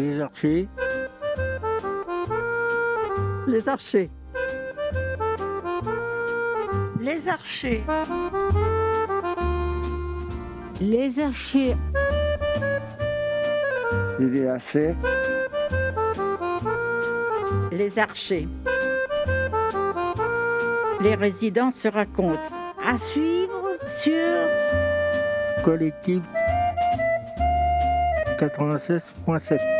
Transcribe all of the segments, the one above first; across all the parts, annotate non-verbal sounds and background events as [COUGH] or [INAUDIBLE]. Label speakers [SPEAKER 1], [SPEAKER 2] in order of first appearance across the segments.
[SPEAKER 1] Les archers.
[SPEAKER 2] Les archers.
[SPEAKER 3] Les archers.
[SPEAKER 4] Les archers.
[SPEAKER 1] Les délacés.
[SPEAKER 2] Les archers. Les résidents se racontent.
[SPEAKER 3] À suivre sur
[SPEAKER 1] Collectif 96.7.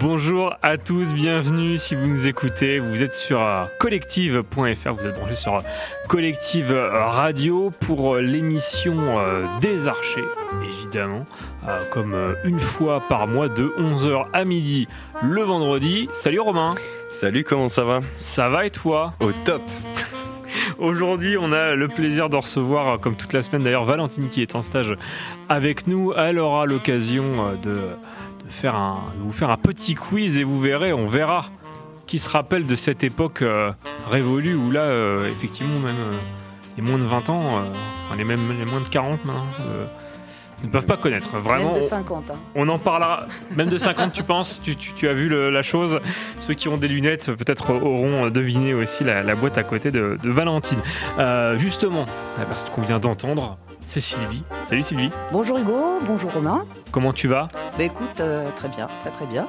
[SPEAKER 5] Bonjour à tous, bienvenue si vous nous écoutez. Vous êtes sur euh, collective.fr, vous êtes branché sur euh, Collective Radio pour euh, l'émission euh, des archers, évidemment, euh, comme euh, une fois par mois de 11h à midi le vendredi. Salut Romain,
[SPEAKER 6] Salut, comment ça va?
[SPEAKER 5] Ça va et toi?
[SPEAKER 6] Au top [LAUGHS]
[SPEAKER 5] Aujourd'hui, on a le plaisir de recevoir, euh, comme toute la semaine d'ailleurs, Valentine qui est en stage avec nous. Elle aura l'occasion euh, de faire un, vous faire un petit quiz et vous verrez, on verra qui se rappelle de cette époque euh, révolue où là, euh, effectivement, même euh, les moins de 20 ans, enfin, les, même, les moins de 40 maintenant, euh, ne peuvent pas connaître. Vraiment,
[SPEAKER 7] Même de
[SPEAKER 5] on-
[SPEAKER 7] 50. hein.
[SPEAKER 5] on en parlera, même de 50, tu penses? Tu, tu- tu as vu le- la chose? Ceux qui ont des lunettes, peut-être auront deviné aussi la, la boîte à côté de, de Valentine. Euh, justement, la personne qu'on vient d'entendre, c'est Sylvie. Salut Sylvie,
[SPEAKER 7] Bonjour Hugo, bonjour Romain.
[SPEAKER 5] comment tu vas?
[SPEAKER 7] Bah écoute, euh, très bien, très très bien.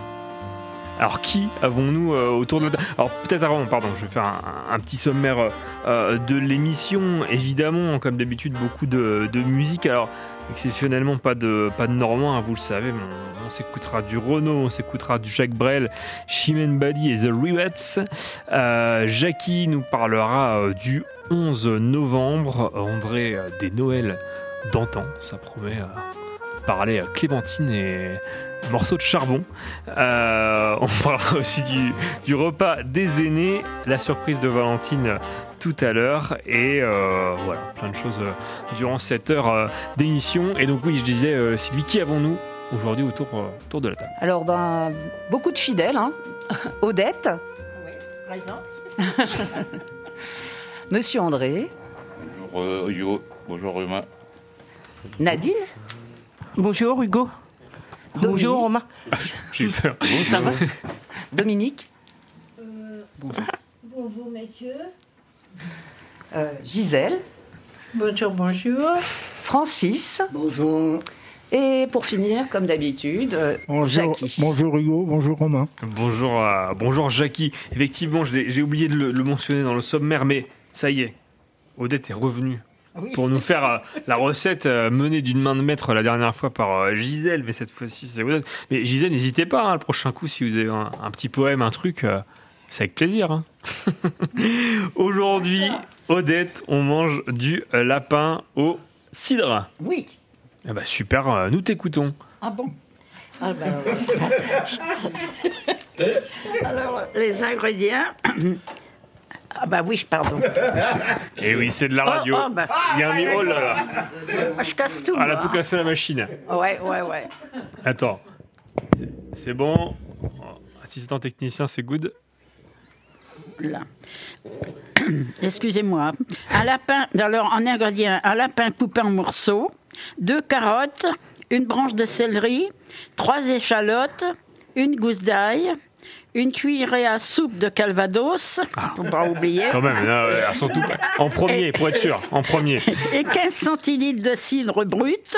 [SPEAKER 5] Alors, qui avons-nous euh, autour de la table Alors, peut-être avant, pardon, je vais faire un, petit sommaire euh, euh, de l'émission. Évidemment, comme d'habitude, beaucoup de, musique. Alors, exceptionnellement, pas de, pas de Normand, hein, vous le savez, mais on, s'écoutera du Renault, on s'écoutera du Jacques Brel, Chimène Badi et The Rivets. Jackie nous parlera du 11 novembre. André des Noëls d'antan, ça promet euh, parler à Clémentine et morceau de charbon. Euh, on parlera [LAUGHS] aussi du, du repas des aînés, la surprise de Valentine tout à l'heure et euh, voilà, plein de choses euh, durant cette heure euh, d'émission. Et donc oui, je disais, euh, Sylvie, qui avons-nous aujourd'hui autour, euh, autour de la table?
[SPEAKER 7] Alors ben, beaucoup de fidèles, hein. [LAUGHS] Odette, [LAUGHS] Monsieur André,
[SPEAKER 8] Bonjour Hugo, bonjour Romain.
[SPEAKER 7] Nadine,
[SPEAKER 9] Bonjour Hugo. Bonjour Romain. [LAUGHS]
[SPEAKER 5] J'ai eu peur.
[SPEAKER 7] ça va Dominique,
[SPEAKER 3] Bonjour messieurs.
[SPEAKER 7] euh, Gisèle,
[SPEAKER 9] Bonjour, bonjour.
[SPEAKER 7] Francis
[SPEAKER 1] Bonjour.
[SPEAKER 7] et pour finir, comme d'habitude, euh,
[SPEAKER 1] Bonjour,
[SPEAKER 7] Jackie.
[SPEAKER 1] bonjour Hugo, bonjour Romain.
[SPEAKER 5] Bonjour, à- bonjour Jackie. Effectivement, j'ai oublié de le, le mentionner dans le sommaire, mais ça y est, Odette est revenue pour nous faire euh, la recette euh, menée d'une main de maître la dernière fois par euh, Gisèle, mais cette fois-ci c'est Odette. Mais Gisèle, n'hésitez pas, hein, le prochain coup, si vous avez un, un petit poème, un truc, euh, c'est avec plaisir. hein. [LAUGHS] Aujourd'hui, Odette, on mange du lapin au cidre.
[SPEAKER 2] Oui.
[SPEAKER 5] Ah bah super, euh, nous t'écoutons.
[SPEAKER 2] Ah bon? Ah ouais. [LAUGHS] Alors, les ingrédients. Ah bah oui, pardon. [LAUGHS]
[SPEAKER 5] Et oui, c'est de la radio.
[SPEAKER 2] Oh, oh, bah,
[SPEAKER 5] Il y a un oh là là,
[SPEAKER 2] Ah, je casse tout.
[SPEAKER 5] elle a
[SPEAKER 2] moi.
[SPEAKER 5] tout cassé la machine.
[SPEAKER 2] Ouais, ouais, ouais.
[SPEAKER 5] Attends, C'est- c'est bon. Assistant technicien, c'est good.
[SPEAKER 2] Là. [CLEARS THROAT] Excusez-moi. Un lapin, alors en ingrédients, un lapin coupé en morceaux, deux carottes, une branche de céleri, trois échalotes, une gousse d'ail, une cuillerée à soupe de calvados, faut pas oublier,
[SPEAKER 5] Quand même, là, toutes- en premier, pour être sûr, en premier.
[SPEAKER 2] et 15 centilitres de cidre brut,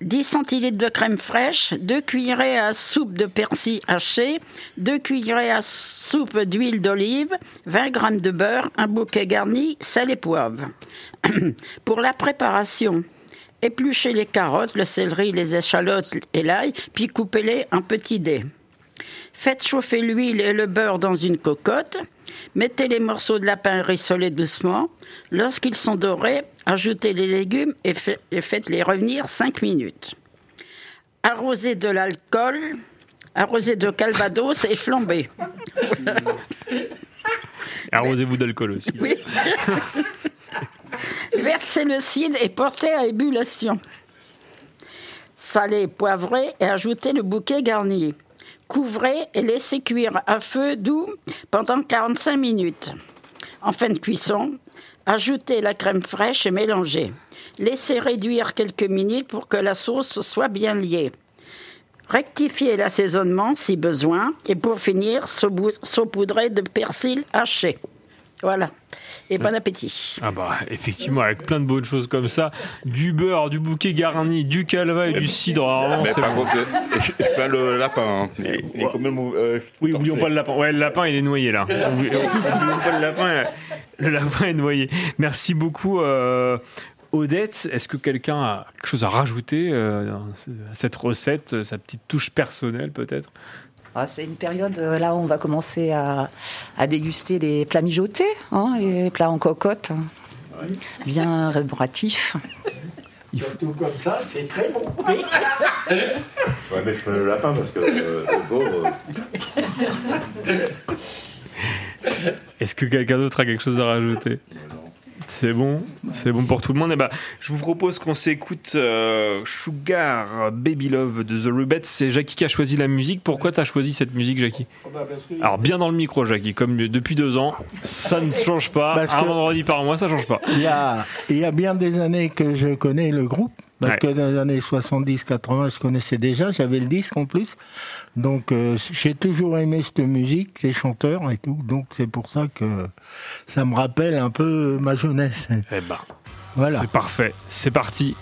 [SPEAKER 2] 10 centilitres de crème fraîche, 2 cuillerées à soupe de persil haché, 2 cuillerées à soupe d'huile d'olive, 20 g de beurre, un bouquet garni, sel et poivre. [CLEARS THROAT] Pour la préparation, épluchez les carottes, le céleri, les échalotes et l'ail, puis coupez-les en petits dés. Faites chauffer l'huile et le beurre dans une cocotte. Mettez les morceaux de lapin rissolés doucement. Lorsqu'ils sont dorés, ajoutez les légumes et, fa- et faites-les revenir 5 minutes. Arrosez de l'alcool, arrosez de calvados et flambez. [LAUGHS]
[SPEAKER 5] Arrosez-vous d'alcool aussi.
[SPEAKER 2] Oui. [LAUGHS] Versez le cidre et portez à ébullition. Salez, poivrez et ajoutez le bouquet garni. Couvrez et laissez cuire à feu doux pendant 45 minutes. En fin de cuisson, ajoutez la crème fraîche et mélangez. Laissez réduire quelques minutes pour que la sauce soit bien liée. Rectifiez l'assaisonnement si besoin. Et pour finir, saupoudrez de persil haché. Voilà. Et bon appétit.
[SPEAKER 10] Ah bah effectivement avec plein de bonnes choses comme ça, du beurre, du bouquet garni, du calva et du cidre. Vraiment,
[SPEAKER 8] Mais
[SPEAKER 10] c'est
[SPEAKER 8] par
[SPEAKER 10] bon.
[SPEAKER 8] contre, euh, [LAUGHS] pas le lapin. hein. Il est- il est quand même. euh,
[SPEAKER 10] Oui, oublions pas le lapin. Ouais, le lapin, il est noyé là. [LAUGHS] Oublions pas le lapin. euh, Le lapin est noyé. Merci beaucoup, euh, Odette. Est-ce que quelqu'un a quelque chose à rajouter à cette recette, sa petite touche personnelle peut-être?
[SPEAKER 7] Ah, c'est une période euh, là où on va commencer à, à déguster les plats mijotés, hein, et les plats en cocotte, hein. bien rébarbatifs.
[SPEAKER 1] Surtout comme ça, c'est très bon. [LAUGHS]
[SPEAKER 8] Ouais, mais je fais le lapin parce que euh, le pauvre.
[SPEAKER 10] Est-ce que quelqu'un d'autre a quelque chose à rajouter? C'est bon, c'est bon pour tout le monde. Et ben, je vous propose qu'on s'écoute euh, Sugar Baby Love de The Rubettes. C'est Jackie qui a choisi la musique. Pourquoi tu as choisi cette musique, Jackie Alors bien dans le micro, Jackie, comme depuis deux ans, ça ne change pas.
[SPEAKER 1] Parce
[SPEAKER 10] Un
[SPEAKER 1] que-
[SPEAKER 10] vendredi par mois, ça change pas.
[SPEAKER 1] Il y, a, il y a bien des années que je connais le groupe. Parce
[SPEAKER 10] Ouais.
[SPEAKER 1] que dans les années 70-80, je connaissais déjà, j'avais le disque en plus. Donc euh, j'ai toujours aimé cette musique, ces chanteurs et tout. Donc c'est pour ça que ça me rappelle un peu ma jeunesse.
[SPEAKER 10] Eh ben,
[SPEAKER 1] Voilà.
[SPEAKER 10] c'est parfait. C'est parti.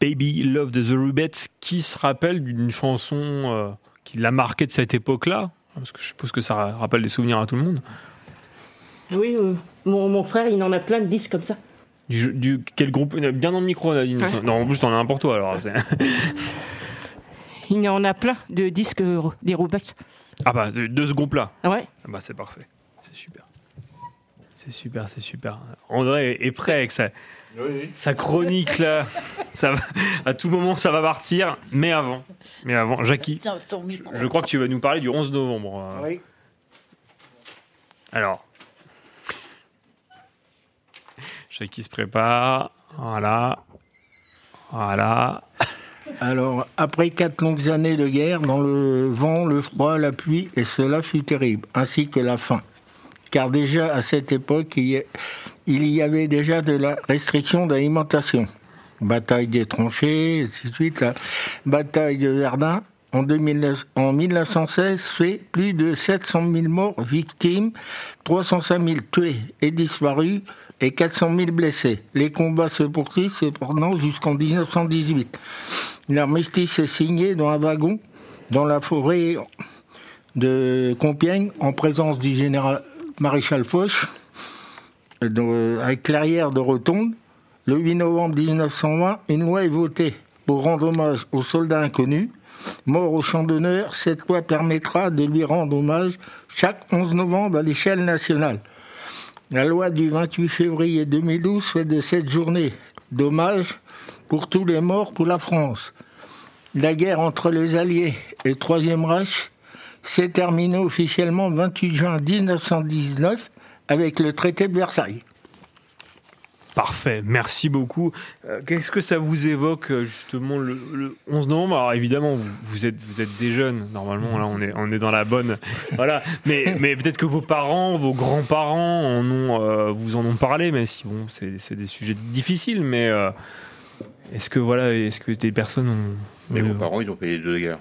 [SPEAKER 5] Baby Love de The Rubettes, qui se rappelle d'une chanson euh, qui l'a marqué de cette époque-là Parce que je suppose que ça rappelle des souvenirs à tout le monde.
[SPEAKER 9] Oui, euh, mon, mon frère, il en a plein de disques comme ça.
[SPEAKER 5] Du, du- quel groupe Bien dans le micro, Nadine.
[SPEAKER 9] Ouais.
[SPEAKER 5] Non, en plus, t'en as n'importe toi alors.
[SPEAKER 9] Il en a plein de disques euh, des Roubettes.
[SPEAKER 5] Ah bah, de, de ce groupe-là.
[SPEAKER 9] Ouais.
[SPEAKER 5] Ah bah, c'est parfait. C'est super. C'est super, c'est super. André est prêt avec sa, sa chronique là. Ça va- à tout moment, ça va partir. Mais avant, mais avant, Jackie,
[SPEAKER 2] Tiens,
[SPEAKER 5] je crois que tu vas nous parler du 11 novembre. euh.
[SPEAKER 1] Oui.
[SPEAKER 5] Alors, Jackie se prépare. Voilà. Voilà.
[SPEAKER 1] Alors, après quatre longues années de guerre, dans le vent, le froid, la pluie, et cela fut terrible, ainsi que la faim. Car déjà à cette époque, il y, a- il y avait déjà de la restriction d'alimentation. Bataille des tranchées, et bataille de Verdun, en, 2009 en 1916, fait plus de 700 000 morts, victimes, 305 000 tués et disparus, et 400 000 blessés. Les combats se poursuivent cependant jusqu'en 1918. L'armistice est signé dans un wagon dans la forêt de Compiègne en présence du général maréchal Foch euh, dans- avec clairière de Rotonde. Le 8 novembre 1920, une loi est votée pour rendre hommage aux soldats inconnus. Mort au champ d'honneur, cette loi permettra de lui rendre hommage chaque 11 novembre à l'échelle nationale. La loi du 28 février 2012 fait de cette journée d'hommage pour tous les morts pour la France. La guerre entre les Alliés et le Troisième Reich s'est terminée officiellement le 28 juin 1919 avec le traité de Versailles.
[SPEAKER 5] Parfait, merci beaucoup. Euh, Qu'est-ce que ça vous évoque euh, justement le, le 11 novembre? Alors évidemment, vous, vous êtes vous êtes des jeunes. Normalement, là, on est on est dans la bonne. [LAUGHS] Voilà. Mais mais peut-être que vos parents, vos grands-parents en ont euh, vous en ont parlé, même si bon, c'est c'est des sujets difficiles. Mais euh, est-ce que voilà, est-ce que des personnes ont
[SPEAKER 8] Mes grands-parents, ils ont fait les deux guerres.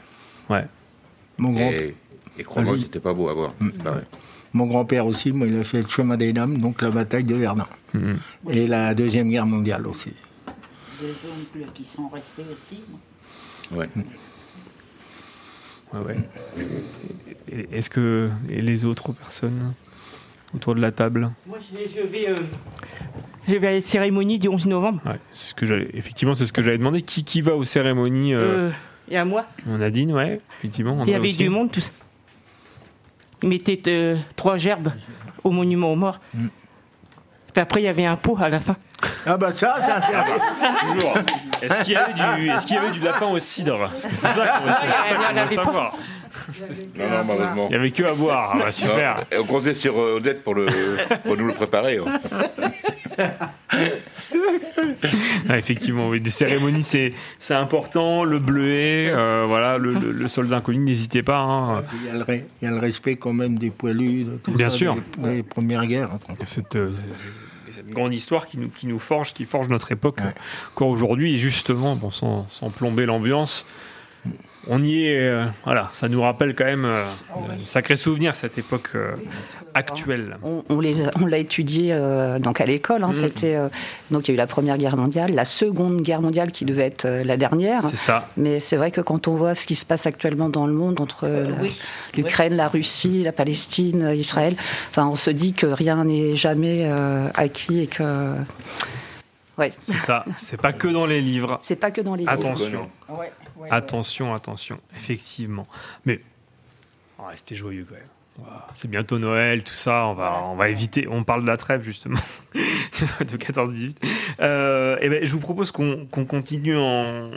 [SPEAKER 5] Ouais.
[SPEAKER 1] Mon grand-
[SPEAKER 8] Et, et crois-moi, c'était pas beau à voir. Bah ouais.
[SPEAKER 1] Mon grand-père aussi, moi, il a fait le chemin des dames, donc la bataille de Verdun.
[SPEAKER 5] Mhm.
[SPEAKER 1] Et la Deuxième Guerre mondiale aussi.
[SPEAKER 2] Des oncles qui sont restés aussi.
[SPEAKER 8] Ouais.
[SPEAKER 5] Ouais, ouais. Et- et- Est-ce que et les autres personnes autour de la table?
[SPEAKER 9] Moi, je, je vais, euh, je vais à la cérémonie du 11 novembre.
[SPEAKER 5] Ouais, c'est ce que j'allais. Effectivement, c'est ce que j'allais demander. Qui qui va aux cérémonies euh,
[SPEAKER 9] Euh, et à moi,
[SPEAKER 5] On a dit, ouais, effectivement. on
[SPEAKER 9] il y avait
[SPEAKER 5] aussi.
[SPEAKER 9] du monde, tout ça. Ils mettaient euh, trois gerbes au monument aux morts. Puis après, il y avait un pot à la fin.
[SPEAKER 1] Ah bah ça, c'est intéressant.
[SPEAKER 5] Est-ce qu'il y, avait du- est-ce qu'il y avait du lapin au cidre? Parce que C'est ça qu'on veut, savoir.
[SPEAKER 8] Non, non, malheureusement.
[SPEAKER 5] Il y avait que à boire. Ah bah, super.
[SPEAKER 8] Non, on comptait sur euh, Odette pour, le, pour nous le préparer. hein. [LAUGHS]
[SPEAKER 5] Ah, effectivement, oui, des cérémonies, c'est c'est important. Le bleuet, euh, voilà, le, le- le soldat inconnu, n'hésitez pas. hein.
[SPEAKER 1] Il y, a le, re- il y a le respect quand même des poilus, de tout
[SPEAKER 5] Bien
[SPEAKER 1] ça,
[SPEAKER 5] sûr.
[SPEAKER 1] Des, des premières guerres.
[SPEAKER 5] Cette, euh, cette grande histoire qui nous, qui nous forge, qui forge notre époque
[SPEAKER 1] Ouais.
[SPEAKER 5] euh, encore aujourd'hui. Et justement, bon, sans, sans plomber l'ambiance, on y est. euh, voilà, ça nous rappelle quand même euh, de sacrés souvenirs cette époque euh, actuelle.
[SPEAKER 7] On, on les- on l'a étudié euh, donc à l'école. hein,
[SPEAKER 5] Mhm.
[SPEAKER 7] C'était euh, donc il y a eu la première guerre mondiale, la seconde guerre mondiale qui devait être euh, la dernière.
[SPEAKER 5] C'est ça.
[SPEAKER 7] Mais c'est vrai que quand on voit ce qui se passe actuellement dans le monde entre euh,
[SPEAKER 2] oui.
[SPEAKER 7] l'Ukraine, la Russie, la Palestine, Israël, enfin on se dit que rien n'est jamais euh, acquis et que ouais,
[SPEAKER 5] C'est ça. C'est pas que dans les livres.
[SPEAKER 7] c'est pas que dans les livres.
[SPEAKER 5] Attention.
[SPEAKER 2] Ouais, ouais,
[SPEAKER 5] Attention, attention, effectivement. Mais on va rester joyeux quand même. C'est bientôt Noël, tout ça. On va, on va éviter. On parle de la trêve justement [LAUGHS] de 14-18. Euh, et ben, je vous propose qu'on continue en,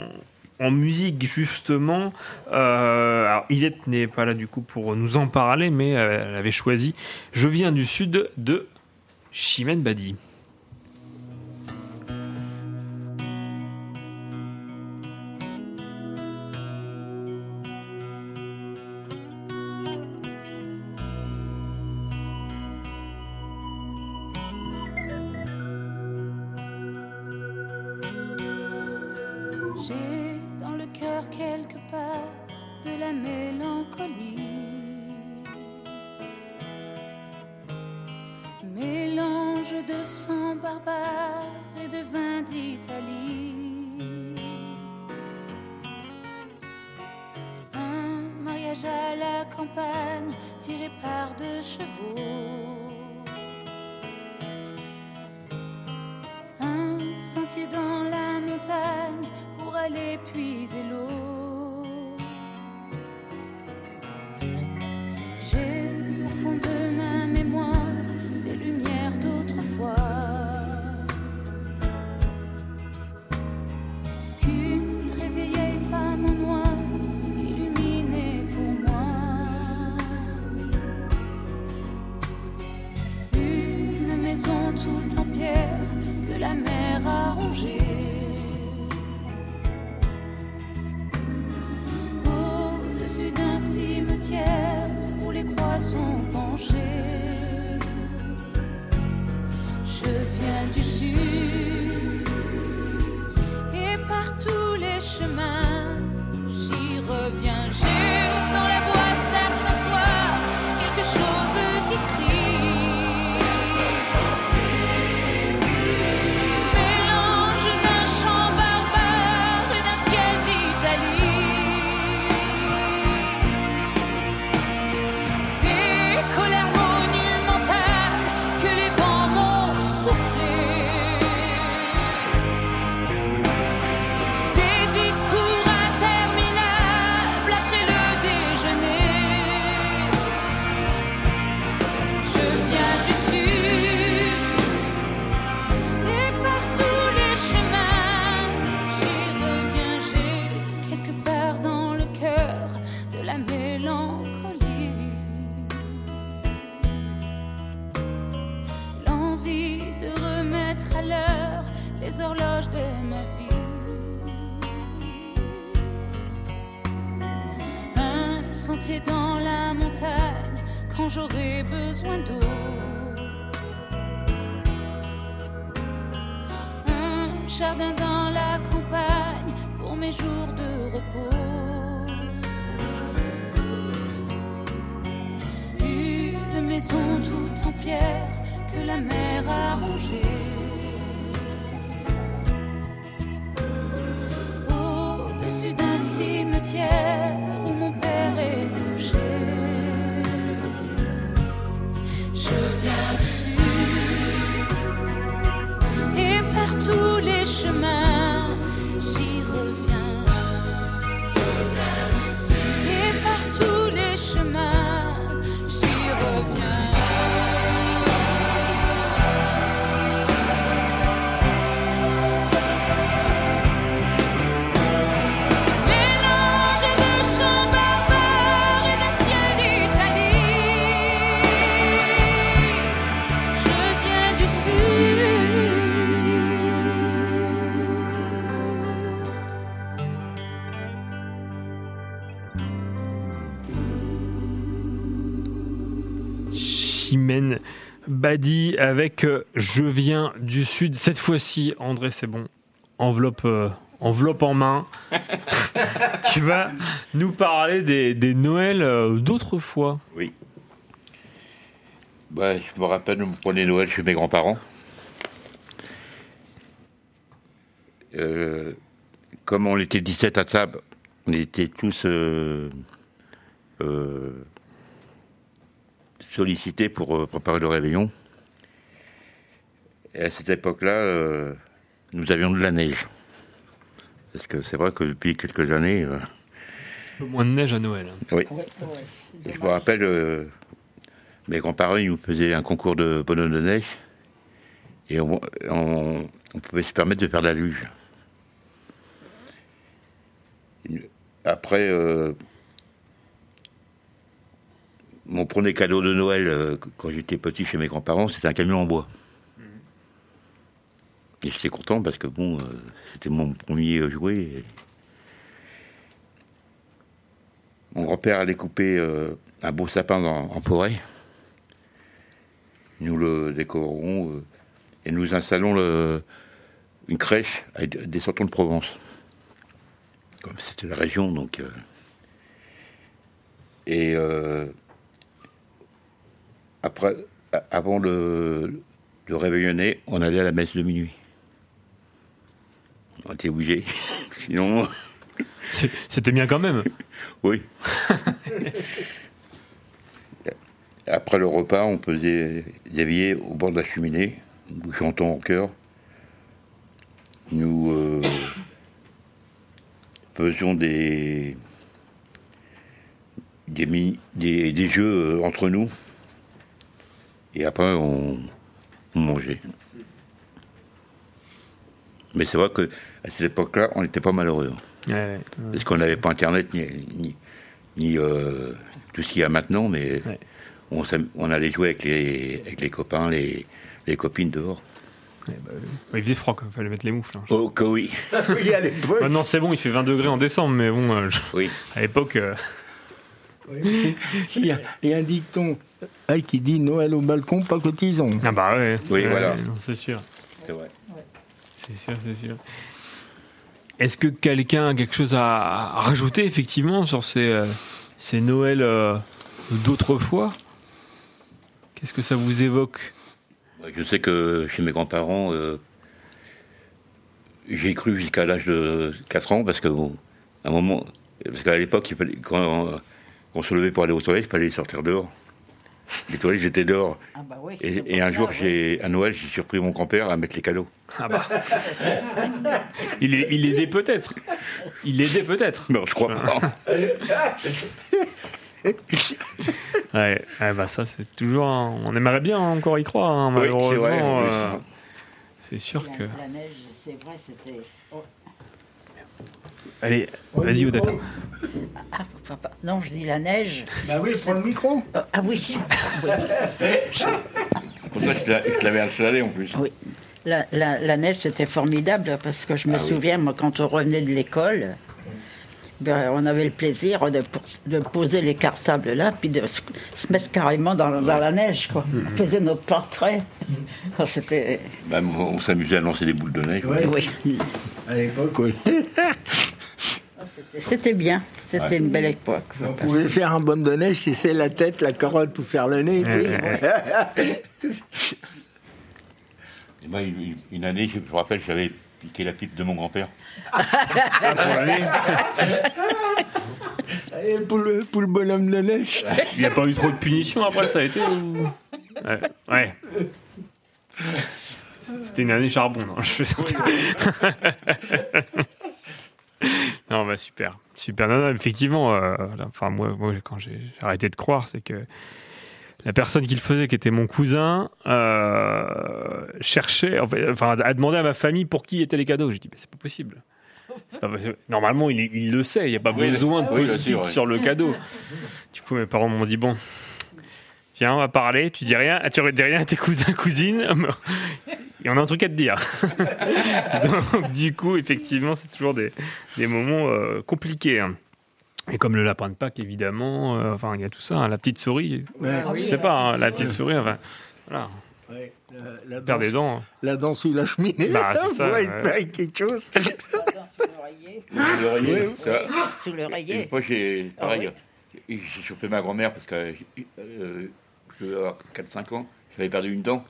[SPEAKER 5] en musique justement. Euh, alors Yvette n'est pas là du coup pour nous en parler, mais elle avait choisi. Je viens du sud de Chimène Badi.
[SPEAKER 11] Tous les quand j'aurai besoin d'eau. Un jardin dans la campagne pour mes jours de repos. Une maison toute en pierre que la mer a rongée. Au-dessus d'un cimetière
[SPEAKER 5] Badi avec euh, Je viens du Sud. Cette fois-ci, André, c'est bon. Enveloppe, euh, enveloppe en main. [LAUGHS] tu vas nous parler des, des Noëls euh, d'autrefois.
[SPEAKER 8] Oui. Ouais, je me rappelle, mon premier Noël chez mes grands-parents. Euh, comme on était 17 à table, on était tous euh, sollicités pour euh, préparer le réveillon. Et à cette époque-là, euh, nous avions de la neige. Parce que c'est vrai que depuis quelques années, euh,
[SPEAKER 5] Un peu moins de neige à Noël. hein.
[SPEAKER 8] oui. Et je me rappelle, euh, mes grands-parents ils nous faisaient un concours de bonhomme de neige. Et on, on- on pouvait se permettre de faire de la luge. Après, euh, mon premier cadeau de Noël, euh, quand j'étais petit chez mes grands-parents, c'était un camion en bois. Et j'étais content parce que bon, euh, c'était mon premier euh, jouet. et- Mon grand-père allait couper euh, un beau sapin dans- en forêt. Nous le décorons et nous installons le- une crèche avec des sortons de Provence. Comme c'était la région, donc. et euh, après, avant le, le réveillonner, on allait à la messe de minuit. On était obligés. [LAUGHS] Sinon.
[SPEAKER 5] C'était bien quand même. [LAUGHS]
[SPEAKER 8] Oui. [LAUGHS] Après le repas, on faisait des veillées au bord de la cheminée. Nous chantons en chœur. Nous euh, faisions des, des, des jeux euh, entre nous. Et après, on, on mangeait. Mais c'est vrai qu'à cette époque-là, on n'était pas malheureux.
[SPEAKER 5] Ouais, ouais.
[SPEAKER 8] Parce qu'on n'avait pas Internet ni, ni, ni, euh, tout ce qu'il y a maintenant, mais
[SPEAKER 5] Ouais.
[SPEAKER 8] on, allait jouer avec les, avec les copains, les, les copines dehors.
[SPEAKER 5] Il faisait froid, quoi. Fallait mettre les moufles. hein.
[SPEAKER 8] Oh, que oui. [LAUGHS]
[SPEAKER 1] Oui, à l'époque.
[SPEAKER 5] Maintenant, c'est bon, il fait 20 degrés en décembre, mais bon, euh, je-
[SPEAKER 8] Oui.
[SPEAKER 5] à l'époque. euh,
[SPEAKER 1] Il y, a, il y a un dicton ah, qui dit Noël au balcon, pas cotisant.
[SPEAKER 5] Ah bah ouais.
[SPEAKER 8] Oui,
[SPEAKER 5] Ouais,
[SPEAKER 8] voilà.
[SPEAKER 5] C'est sûr.
[SPEAKER 8] C'est vrai.
[SPEAKER 5] C'est sûr, c'est sûr. Est-ce que quelqu'un a quelque chose à, à rajouter effectivement sur ces, euh, ces Noëls euh, d'autrefois? Qu'est-ce que ça vous évoque?
[SPEAKER 8] Je sais que chez mes grands-parents, euh, j'ai cru jusqu'à l'âge de 4 ans, parce que bon, à un moment, parce qu'à l'époque, il fallait- quand on, se levait pour aller aux toilettes, il fallait sortir dehors. Les toilettes, j'étais dehors.
[SPEAKER 2] Ah bah
[SPEAKER 8] Et, un jour, j'ai, à Noël, j'ai surpris mon grand-père à mettre les cadeaux.
[SPEAKER 5] Ah bah. il, est, il aidait peut-être. Il aidait peut-être.
[SPEAKER 8] Non, je crois pas. [LAUGHS]
[SPEAKER 5] Ouais, ouais, bah ça c'est toujours. un- On aimerait bien encore y croire, hein,
[SPEAKER 8] Oui, c'est
[SPEAKER 5] malheureusement.
[SPEAKER 8] vrai,
[SPEAKER 5] euh, c'est sûr que.
[SPEAKER 2] la neige, c'est vrai, c'était.
[SPEAKER 5] Allez, vas-y Odette.
[SPEAKER 2] Ah, papa. Non, je dis la neige.
[SPEAKER 1] Bah oui, prends le micro.
[SPEAKER 2] Euh, ah oui. [LAUGHS]
[SPEAKER 8] Pour ça, je je l'avais installé en plus.
[SPEAKER 2] Oui. La, la- la neige, c'était formidable parce que je me
[SPEAKER 8] Ah oui.
[SPEAKER 2] souviens, moi, quand on revenait de l'école, ben, on avait le plaisir de, poser les cartables là, puis de se, se mettre carrément dans, dans la neige. Quoi.
[SPEAKER 8] Mm-hmm.
[SPEAKER 2] On faisait notre portrait. C'était.
[SPEAKER 8] Bah, on s'amusait à lancer des boules de neige.
[SPEAKER 1] Ouais.
[SPEAKER 2] Oui.
[SPEAKER 1] À l'époque, oui. [LAUGHS]
[SPEAKER 2] Ah, c'était- bien. C'était une belle époque.
[SPEAKER 1] On pouvait faire un bonne de neige, si c'est la tête, la carotte ou faire le nez. et [LAUGHS]
[SPEAKER 8] moi, une, année, je me rappelle, j'avais piqué la pipe de mon grand-père.
[SPEAKER 1] Allez, pour le, pour le bonhomme de neige.
[SPEAKER 5] Il n'y a pas eu trop de punitions après, ça a été ou... Ouais. ouais. C'était une année charbon, non Je fais [LAUGHS] Non, bah super. Super. Non, non, effectivement, euh, enfin, moi, moi, quand j'ai arrêté de croire, c'est que la personne qui le faisait, qui était mon cousin, euh, cherchait, enfin, a demandé à ma famille pour qui étaient les cadeaux. J'ai dit, mais c'est pas possible. Pas. Normalement, il, il le sait, il n'y a pas
[SPEAKER 8] Oui,
[SPEAKER 5] besoin de
[SPEAKER 8] oui, bien
[SPEAKER 5] post-it
[SPEAKER 8] oui.
[SPEAKER 5] sur le cadeau. [LAUGHS] Du coup, mes parents m'ont dit, bon, viens, on va parler, tu dis rien, tu dis rien à tes cousins, cousines, et on a un truc à te dire. [LAUGHS] Donc, du coup, effectivement, c'est toujours des, des moments euh, compliqués. hein. Et comme le lapin de Pâques, évidemment, euh, enfin, il y a tout ça, hein, la petite souris,
[SPEAKER 1] Ouais.
[SPEAKER 5] je sais pas, hein, la petite souris, enfin, voilà,
[SPEAKER 1] Ouais, la, la
[SPEAKER 5] perd des
[SPEAKER 1] danse,
[SPEAKER 5] dents.
[SPEAKER 1] la danse sous la cheminée.
[SPEAKER 5] Bah, ça, ouais.
[SPEAKER 1] quelque chose.
[SPEAKER 2] Sous l'oreiller.
[SPEAKER 8] L'oreiller, ça-
[SPEAKER 2] Sous
[SPEAKER 8] Une
[SPEAKER 2] l'oreiller.
[SPEAKER 8] fois, j'ai
[SPEAKER 2] Ah
[SPEAKER 8] pareil, j'ai chopé ma grand-mère parce que euh, avoir 4-5 ans, j'avais perdu une dent.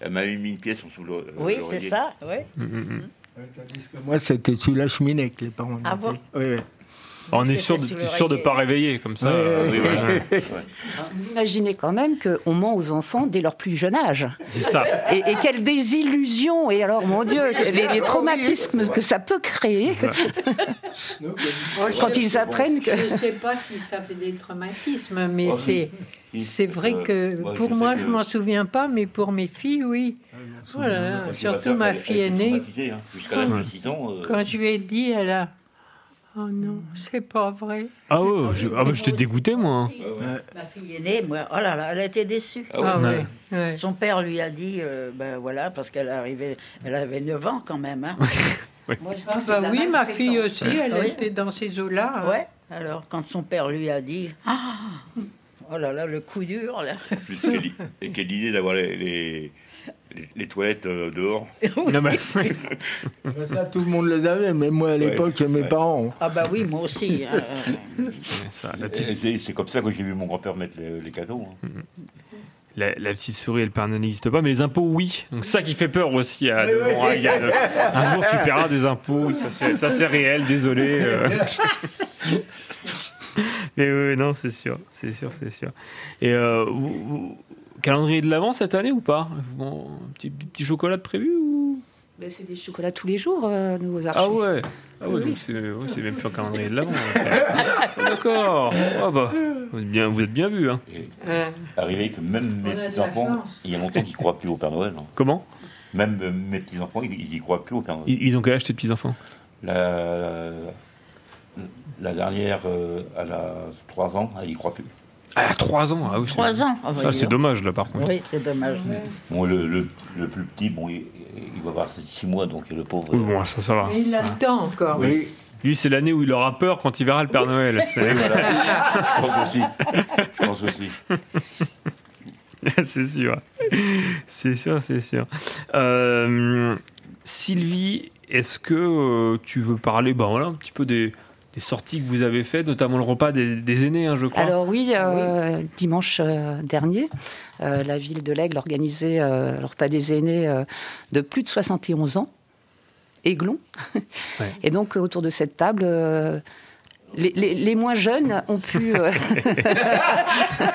[SPEAKER 8] Elle m'avait mis une pièce en sous le-
[SPEAKER 2] Oui, c'est ça. Oui.
[SPEAKER 1] Tandis que Moi, c'était sous la cheminée que les parents
[SPEAKER 2] Ah bon
[SPEAKER 1] Ouais, ouais.
[SPEAKER 5] On est sûr de, sûr de
[SPEAKER 2] l'oreiller.
[SPEAKER 5] pas réveiller comme ça.
[SPEAKER 1] Ouais,
[SPEAKER 8] Oui,
[SPEAKER 5] ouais,
[SPEAKER 8] voilà.
[SPEAKER 5] ouais. [LAUGHS]
[SPEAKER 8] Ouais.
[SPEAKER 7] Vous imaginez quand même qu'on ment aux enfants dès leur plus jeune âge.
[SPEAKER 5] C'est ça.
[SPEAKER 7] Et, et quelle désillusion Et alors, mon Dieu, les, les traumatismes que ça peut créer [LAUGHS] quand ils apprennent que...
[SPEAKER 12] Je ne sais pas si ça fait des traumatismes, mais
[SPEAKER 8] Oh,
[SPEAKER 12] c'est c'est vrai que pour moi, je m'en souviens pas, mais pour mes filles, oui. Là là,
[SPEAKER 8] Quand tu vas
[SPEAKER 12] surtout ma fille aînée,
[SPEAKER 8] hein. Jusqu'à l'âge de 6 ans. euh,
[SPEAKER 12] quand je lui ai dit, elle a. Oh non, c'est pas vrai.
[SPEAKER 5] Ah ouais, je, ah bah, j'étais dégoûté moi. hein.
[SPEAKER 2] Ma fille aînée, moi, oh là là, elle a été déçue.
[SPEAKER 8] Ah ouais.
[SPEAKER 12] Ah
[SPEAKER 5] Ouais.
[SPEAKER 12] ouais, ouais.
[SPEAKER 2] Son père lui a dit, euh, ben voilà, parce qu'elle arrivait, elle avait 9 ans quand même. Hein. [LAUGHS] Moi, je dis
[SPEAKER 12] Ah bah oui, ma fille aussi, elle
[SPEAKER 2] Oui.
[SPEAKER 12] était dans ces eaux-là. hein.
[SPEAKER 2] Ouais. Alors, quand son père lui a dit, ah, oh là là, le coup dur, là.
[SPEAKER 8] plus quelle, quelle idée d'avoir les, les, les- les toilettes euh, dehors. [LAUGHS]
[SPEAKER 5] Non, mais- oui.
[SPEAKER 1] Bah, Ça, tout le monde les avait, mais moi, à l'époque, mes
[SPEAKER 8] ouais.
[SPEAKER 1] parents.
[SPEAKER 2] Ah bah oui, moi aussi. hein. [LAUGHS]
[SPEAKER 5] C'est ça, la
[SPEAKER 8] Et
[SPEAKER 5] petite-
[SPEAKER 8] C'est c'est comme ça que j'ai vu mon grand-père mettre les, les cadeaux. hein.
[SPEAKER 5] la, la petite souris et le Père Noël n'existent pas, mais les impôts, oui. Donc ça qui fait peur aussi à Reagan. Un jour, tu paieras des impôts, ça c'est ça, c'est réel, désolé. euh. [LAUGHS] mais oui, non, c'est sûr, c'est sûr, c'est sûr. Et euh, vous- vous- calendrier de l'avant cette année ou pas Bon, un petit, petit chocolat de prévu ou
[SPEAKER 7] Ben, c'est des chocolats tous les jours, euh, nous, aux.
[SPEAKER 5] Ah ouais, ah ouais donc c'est ouais, c'est même plus un calendrier de l'avant. Ah, D'accord, Ah bah, vous êtes bien, vous êtes bien vu. Hein.
[SPEAKER 8] Arrivé que même mes petits-enfants, il y a longtemps qu'ils ne croient plus au Père Noël. hein.
[SPEAKER 5] Comment
[SPEAKER 8] Même euh, mes petits-enfants, ils n'y croient plus au Père Noël.
[SPEAKER 5] ils, ils ont quel âge tes petits-enfants
[SPEAKER 8] La, la dernière, euh, elle a 3 ans, elle n'y croit plus.
[SPEAKER 5] Ah, 3 ans ah oui, c'est-
[SPEAKER 2] Trois ans. ah,
[SPEAKER 5] Ça,
[SPEAKER 2] oui.
[SPEAKER 5] c'est dommage là par contre.
[SPEAKER 2] Oui, c'est dommage.
[SPEAKER 8] Bon, le, le, le plus petit, bon, il, il va avoir 6 mois, donc le pauvre.
[SPEAKER 5] Oui, bon, ça, ça va.
[SPEAKER 12] Mais il a le temps encore.
[SPEAKER 1] Oui,
[SPEAKER 5] Lui, c'est l'année où il aura peur quand il verra le Père Noël. C'est
[SPEAKER 8] Je pense aussi. Je pense aussi. [LAUGHS]
[SPEAKER 5] c'est sûr. C'est sûr, c'est sûr. Euh, Sylvie, est-ce que euh, tu veux parler bah, voilà, un petit peu des, des sorties que vous avez faites, notamment le repas des, des aînés, hein, je crois
[SPEAKER 7] Alors oui, euh, dimanche euh, dernier, euh, la ville de l'Aigle organisait euh, le repas des aînés euh, de plus de 71 ans, Aiglon.
[SPEAKER 5] Ouais. [LAUGHS]
[SPEAKER 7] Et donc euh, autour de cette table, euh, les, les- les moins jeunes ont pu, euh, [LAUGHS]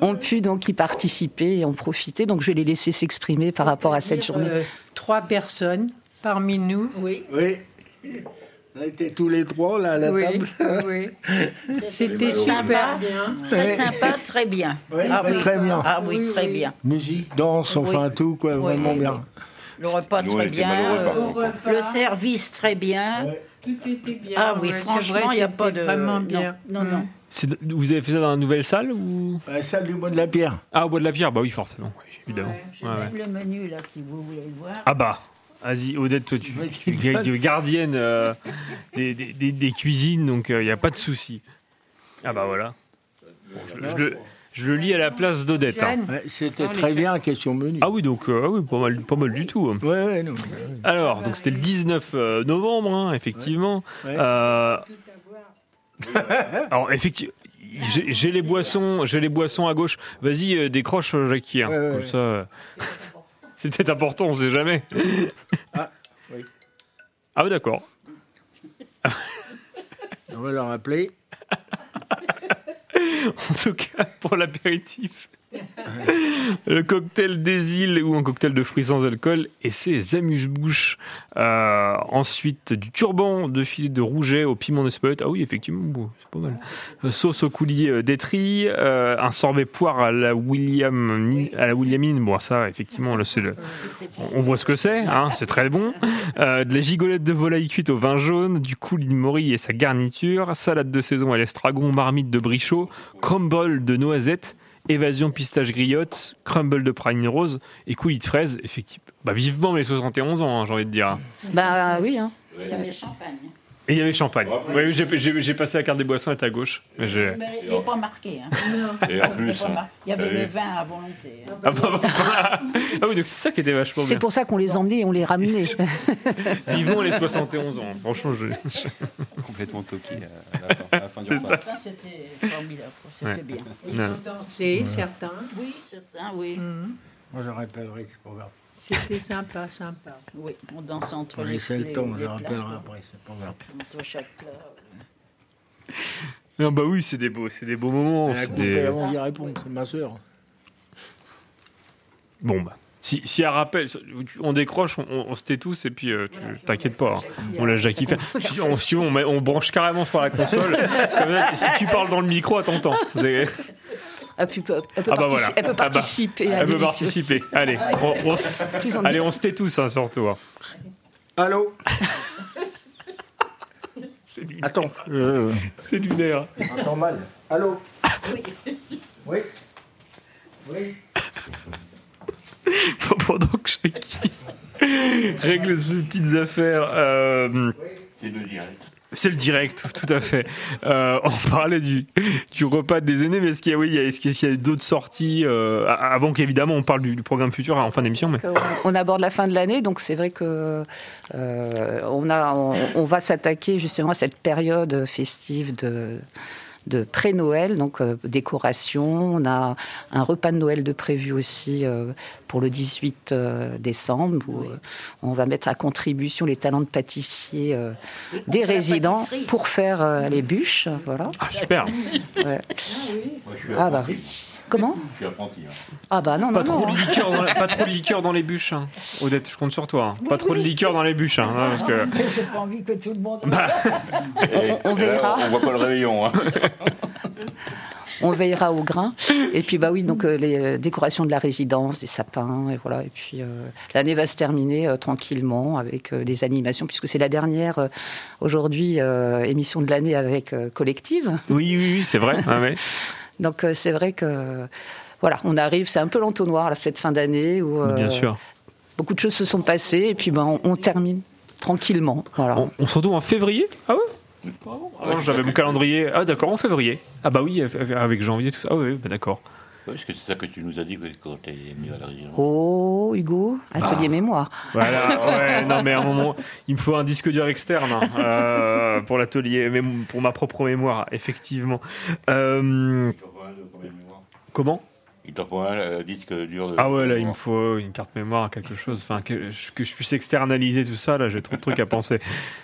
[SPEAKER 7] ont pu donc y participer et en profiter. Donc je vais les laisser s'exprimer par rapport à cette journée.
[SPEAKER 12] Euh, trois personnes parmi nous.
[SPEAKER 2] Oui.
[SPEAKER 1] oui. On était tous les trois là à la
[SPEAKER 12] oui,
[SPEAKER 1] table.
[SPEAKER 12] oui. [LAUGHS] C'était
[SPEAKER 2] Sympa.
[SPEAKER 12] super.
[SPEAKER 2] Très sympa, très bien. [LAUGHS]
[SPEAKER 1] Oui,
[SPEAKER 2] ah, oui.
[SPEAKER 1] très bien.
[SPEAKER 2] Ah oui, très bien.
[SPEAKER 1] Musique, danse, enfin tout, quoi,
[SPEAKER 2] Oui,
[SPEAKER 1] vraiment bien.
[SPEAKER 2] Le repas
[SPEAKER 8] Nous,
[SPEAKER 2] très bien. euh, le service très bien.
[SPEAKER 1] Ouais.
[SPEAKER 12] Tout était bien.
[SPEAKER 2] Ah oui,
[SPEAKER 12] ouais,
[SPEAKER 2] franchement, il n'y a pas de.
[SPEAKER 12] Vraiment
[SPEAKER 2] non,
[SPEAKER 12] bien.
[SPEAKER 2] Non, non.
[SPEAKER 5] Vous avez fait ça dans la nouvelle salle ou?
[SPEAKER 1] La salle du bois de la pierre.
[SPEAKER 5] Ah, au bois de la pierre Bah oui, forcément, évidemment.
[SPEAKER 12] Ouais,
[SPEAKER 2] J'ai
[SPEAKER 5] Ouais, ouais.
[SPEAKER 2] même le menu là, si vous voulez le voir.
[SPEAKER 5] Ah bah, vas-y, Odette, toi, tu tu es tu es gardienne euh, des, des- des- des cuisines, donc il n'y a pas de souci. Ah bah voilà. Bon, je, je le, je le lis à la place d'Odette. hein.
[SPEAKER 1] C'était très bien, question menu.
[SPEAKER 5] Ah oui, donc euh, ah oui, pas, mal, pas mal du tout. hein.
[SPEAKER 1] Ouais, ouais, non.
[SPEAKER 5] Alors, donc c'était le 19 euh, novembre, hein, effectivement. Euh, alors, effectivement, j'ai les boissons, j'ai les boissons à gauche. Vas-y, euh, décroche, euh, Jackie. hein,
[SPEAKER 1] Ouais, ouais,
[SPEAKER 5] comme
[SPEAKER 1] ouais.
[SPEAKER 5] ça, euh, c'est peut-être important, on sait jamais.
[SPEAKER 1] Ah, oui.
[SPEAKER 5] Ah oui, d'accord.
[SPEAKER 1] On va le rappeler. [LAUGHS]
[SPEAKER 5] En tout cas, pour l'apéritif. [LAUGHS] le cocktail des îles ou un cocktail de fruits sans alcool et ses amuse-bouches. Euh, ensuite, du turban de filet de rouget au piment d'Espelette. Ah oui, effectivement, c'est pas mal. Euh, sauce au coulier euh, d'étri, euh, un sorbet poire à la William, à la Williamine. Bon, ça, effectivement, là, c'est le, on voit ce que c'est, hein, c'est très bon. [LAUGHS] De la gigolette de volaille cuite au vin jaune, du coulis de morille et sa garniture, salade de saison à l'estragon, marmite de brichot, crumble de noisettes, évasion pistache griotte, crumble de pralines rose et coulis de fraises. Effectivement, bah, vivement mes 71 ans, hein, j'ai envie de dire.
[SPEAKER 7] Bah oui, hein.
[SPEAKER 2] Il y.
[SPEAKER 5] Et il y avait champagne. Oui, j'ai, j'ai- j'ai passé la carte des boissons à ta gauche. Mais
[SPEAKER 2] n'est pas marqué. Hein. [LAUGHS]
[SPEAKER 8] Et en
[SPEAKER 2] Il
[SPEAKER 8] plus,
[SPEAKER 2] n'est pas marqué. Il y avait
[SPEAKER 8] t'as
[SPEAKER 2] le vin à volonté. hein.
[SPEAKER 5] Ah, bah, bah, ah oui, donc c'est ça qui était vachement
[SPEAKER 7] C'est
[SPEAKER 5] bien.
[SPEAKER 7] pour ça qu'on les emmenait et on les ramenait. [LAUGHS]
[SPEAKER 5] Vivement les 71 ans. Franchement, je... [LAUGHS]
[SPEAKER 13] complètement toqué à la fin, à la fin du
[SPEAKER 5] C'est.
[SPEAKER 2] Ça, c'était formidable. C'était
[SPEAKER 5] Ouais.
[SPEAKER 2] bien.
[SPEAKER 12] Ils ont dansé, certains.
[SPEAKER 2] Oui, certains, oui.
[SPEAKER 12] Mhm.
[SPEAKER 1] Moi, je rappellerai, c'est pas grave.
[SPEAKER 12] C'était sympa, sympa.
[SPEAKER 2] Oui, on danse entre
[SPEAKER 1] On
[SPEAKER 2] les,
[SPEAKER 1] laissait le
[SPEAKER 2] les-
[SPEAKER 1] temps,
[SPEAKER 2] les
[SPEAKER 1] je rappellerai après, c'est pas grave.
[SPEAKER 2] Entre chaque plat.
[SPEAKER 5] Non, bah oui, c'est des beaux, c'est des beaux moments.
[SPEAKER 1] Elle
[SPEAKER 5] des-
[SPEAKER 1] avant d'y répondre, c'est ma soeur.
[SPEAKER 5] Bon, bah. Si, si elle rappelle, on décroche, on, on se tait tous et puis euh, tu t'inquiète pas. hein. On l'a Jackie fait. Si on, si on, on branche carrément sur la console. [LAUGHS] Comme si tu parles dans le micro, elle t'entend.
[SPEAKER 7] Elle peut, elle peut
[SPEAKER 5] Ah bah
[SPEAKER 7] partici-
[SPEAKER 5] voilà.
[SPEAKER 7] elle peut
[SPEAKER 5] Ah bah,
[SPEAKER 7] participer.
[SPEAKER 5] Elle participer. Allez, [LAUGHS] on, allez, on se tait tous, hein, surtout. hein.
[SPEAKER 1] Allô [LAUGHS]
[SPEAKER 5] C'est lunaire.
[SPEAKER 1] Attends, euh,
[SPEAKER 5] C'est lunaire.
[SPEAKER 1] j'entends mal. Allô
[SPEAKER 2] Oui.
[SPEAKER 1] Oui Oui [LAUGHS]
[SPEAKER 5] Pendant que Jackie règle ses petites affaires. euh,
[SPEAKER 8] c'est le direct.
[SPEAKER 5] C'est le direct, tout à fait. Euh, on parlait du, du repas des aînés, mais est-ce qu'il y a, oui, est-ce qu'il y a d'autres sorties euh, avant qu'évidemment on parle du, programme futur en fin d'émission mais...
[SPEAKER 7] On aborde la fin de l'année, donc c'est vrai que euh, on va s'attaquer justement à cette période festive de, de pré-Noël, donc euh, décoration. On a un repas de Noël de prévu aussi euh, pour le 18 euh, décembre, où euh, on va mettre à contribution les talents de pâtissiers euh, des résidents pour faire euh, les bûches. Voilà.
[SPEAKER 5] Ah, super.
[SPEAKER 7] Ouais. Ah bah oui. Comment
[SPEAKER 8] Je suis apprenti. hein.
[SPEAKER 7] Ah bah non,
[SPEAKER 5] Pas
[SPEAKER 7] non,
[SPEAKER 5] trop,
[SPEAKER 7] non.
[SPEAKER 5] de liqueur dans la- pas trop de [LAUGHS] liqueur dans les bûches. hein. Odette, je compte sur toi. hein. Pas trop de liqueur dans les bûches. hein, parce que... [LAUGHS]
[SPEAKER 12] J'ai pas envie que tout le monde.
[SPEAKER 5] Bah, [LAUGHS]
[SPEAKER 8] Et-
[SPEAKER 7] on
[SPEAKER 8] là,
[SPEAKER 7] verra.
[SPEAKER 8] On voit pas le réveillon. hein.
[SPEAKER 7] On veillera au grain. Et puis bah oui, donc euh, les euh, décorations de la résidence, des sapins, et voilà. Et puis euh, l'année va se terminer euh, tranquillement avec euh, des animations, puisque c'est la dernière euh, aujourd'hui euh, émission de l'année avec euh, collective.
[SPEAKER 5] oui, oui, oui, c'est vrai. Ah ouais.
[SPEAKER 7] Donc euh, c'est vrai que voilà, on arrive, c'est un peu l'entonnoir là, cette fin d'année où euh,
[SPEAKER 5] Bien sûr.
[SPEAKER 7] beaucoup de choses se sont passées, et puis ben on, on termine tranquillement. Voilà.
[SPEAKER 5] On, on se retrouve en février? Ah ouais? Ah J'avais mon calendrier. Ah d'accord, en février. Ah bah oui, avec janvier, tout ça. Ah oui, bah d'accord.
[SPEAKER 8] Ouais, Parce que c'est ça que tu nous as dit quand tu es venu à la région.
[SPEAKER 7] Oh Hugo, atelier mémoire.
[SPEAKER 5] Voilà, [LAUGHS] ouais, non mais à un moment, il me faut un disque dur externe hein, euh, pour l'atelier, mais pour ma propre mémoire, effectivement. Euh, comment?
[SPEAKER 8] Il t'en faut un euh, disque dur de.
[SPEAKER 5] Ah ouais, là, il me faut une carte mémoire, quelque chose, enfin, que, je- que je puisse externaliser tout ça, là, j'ai trop de trucs à penser.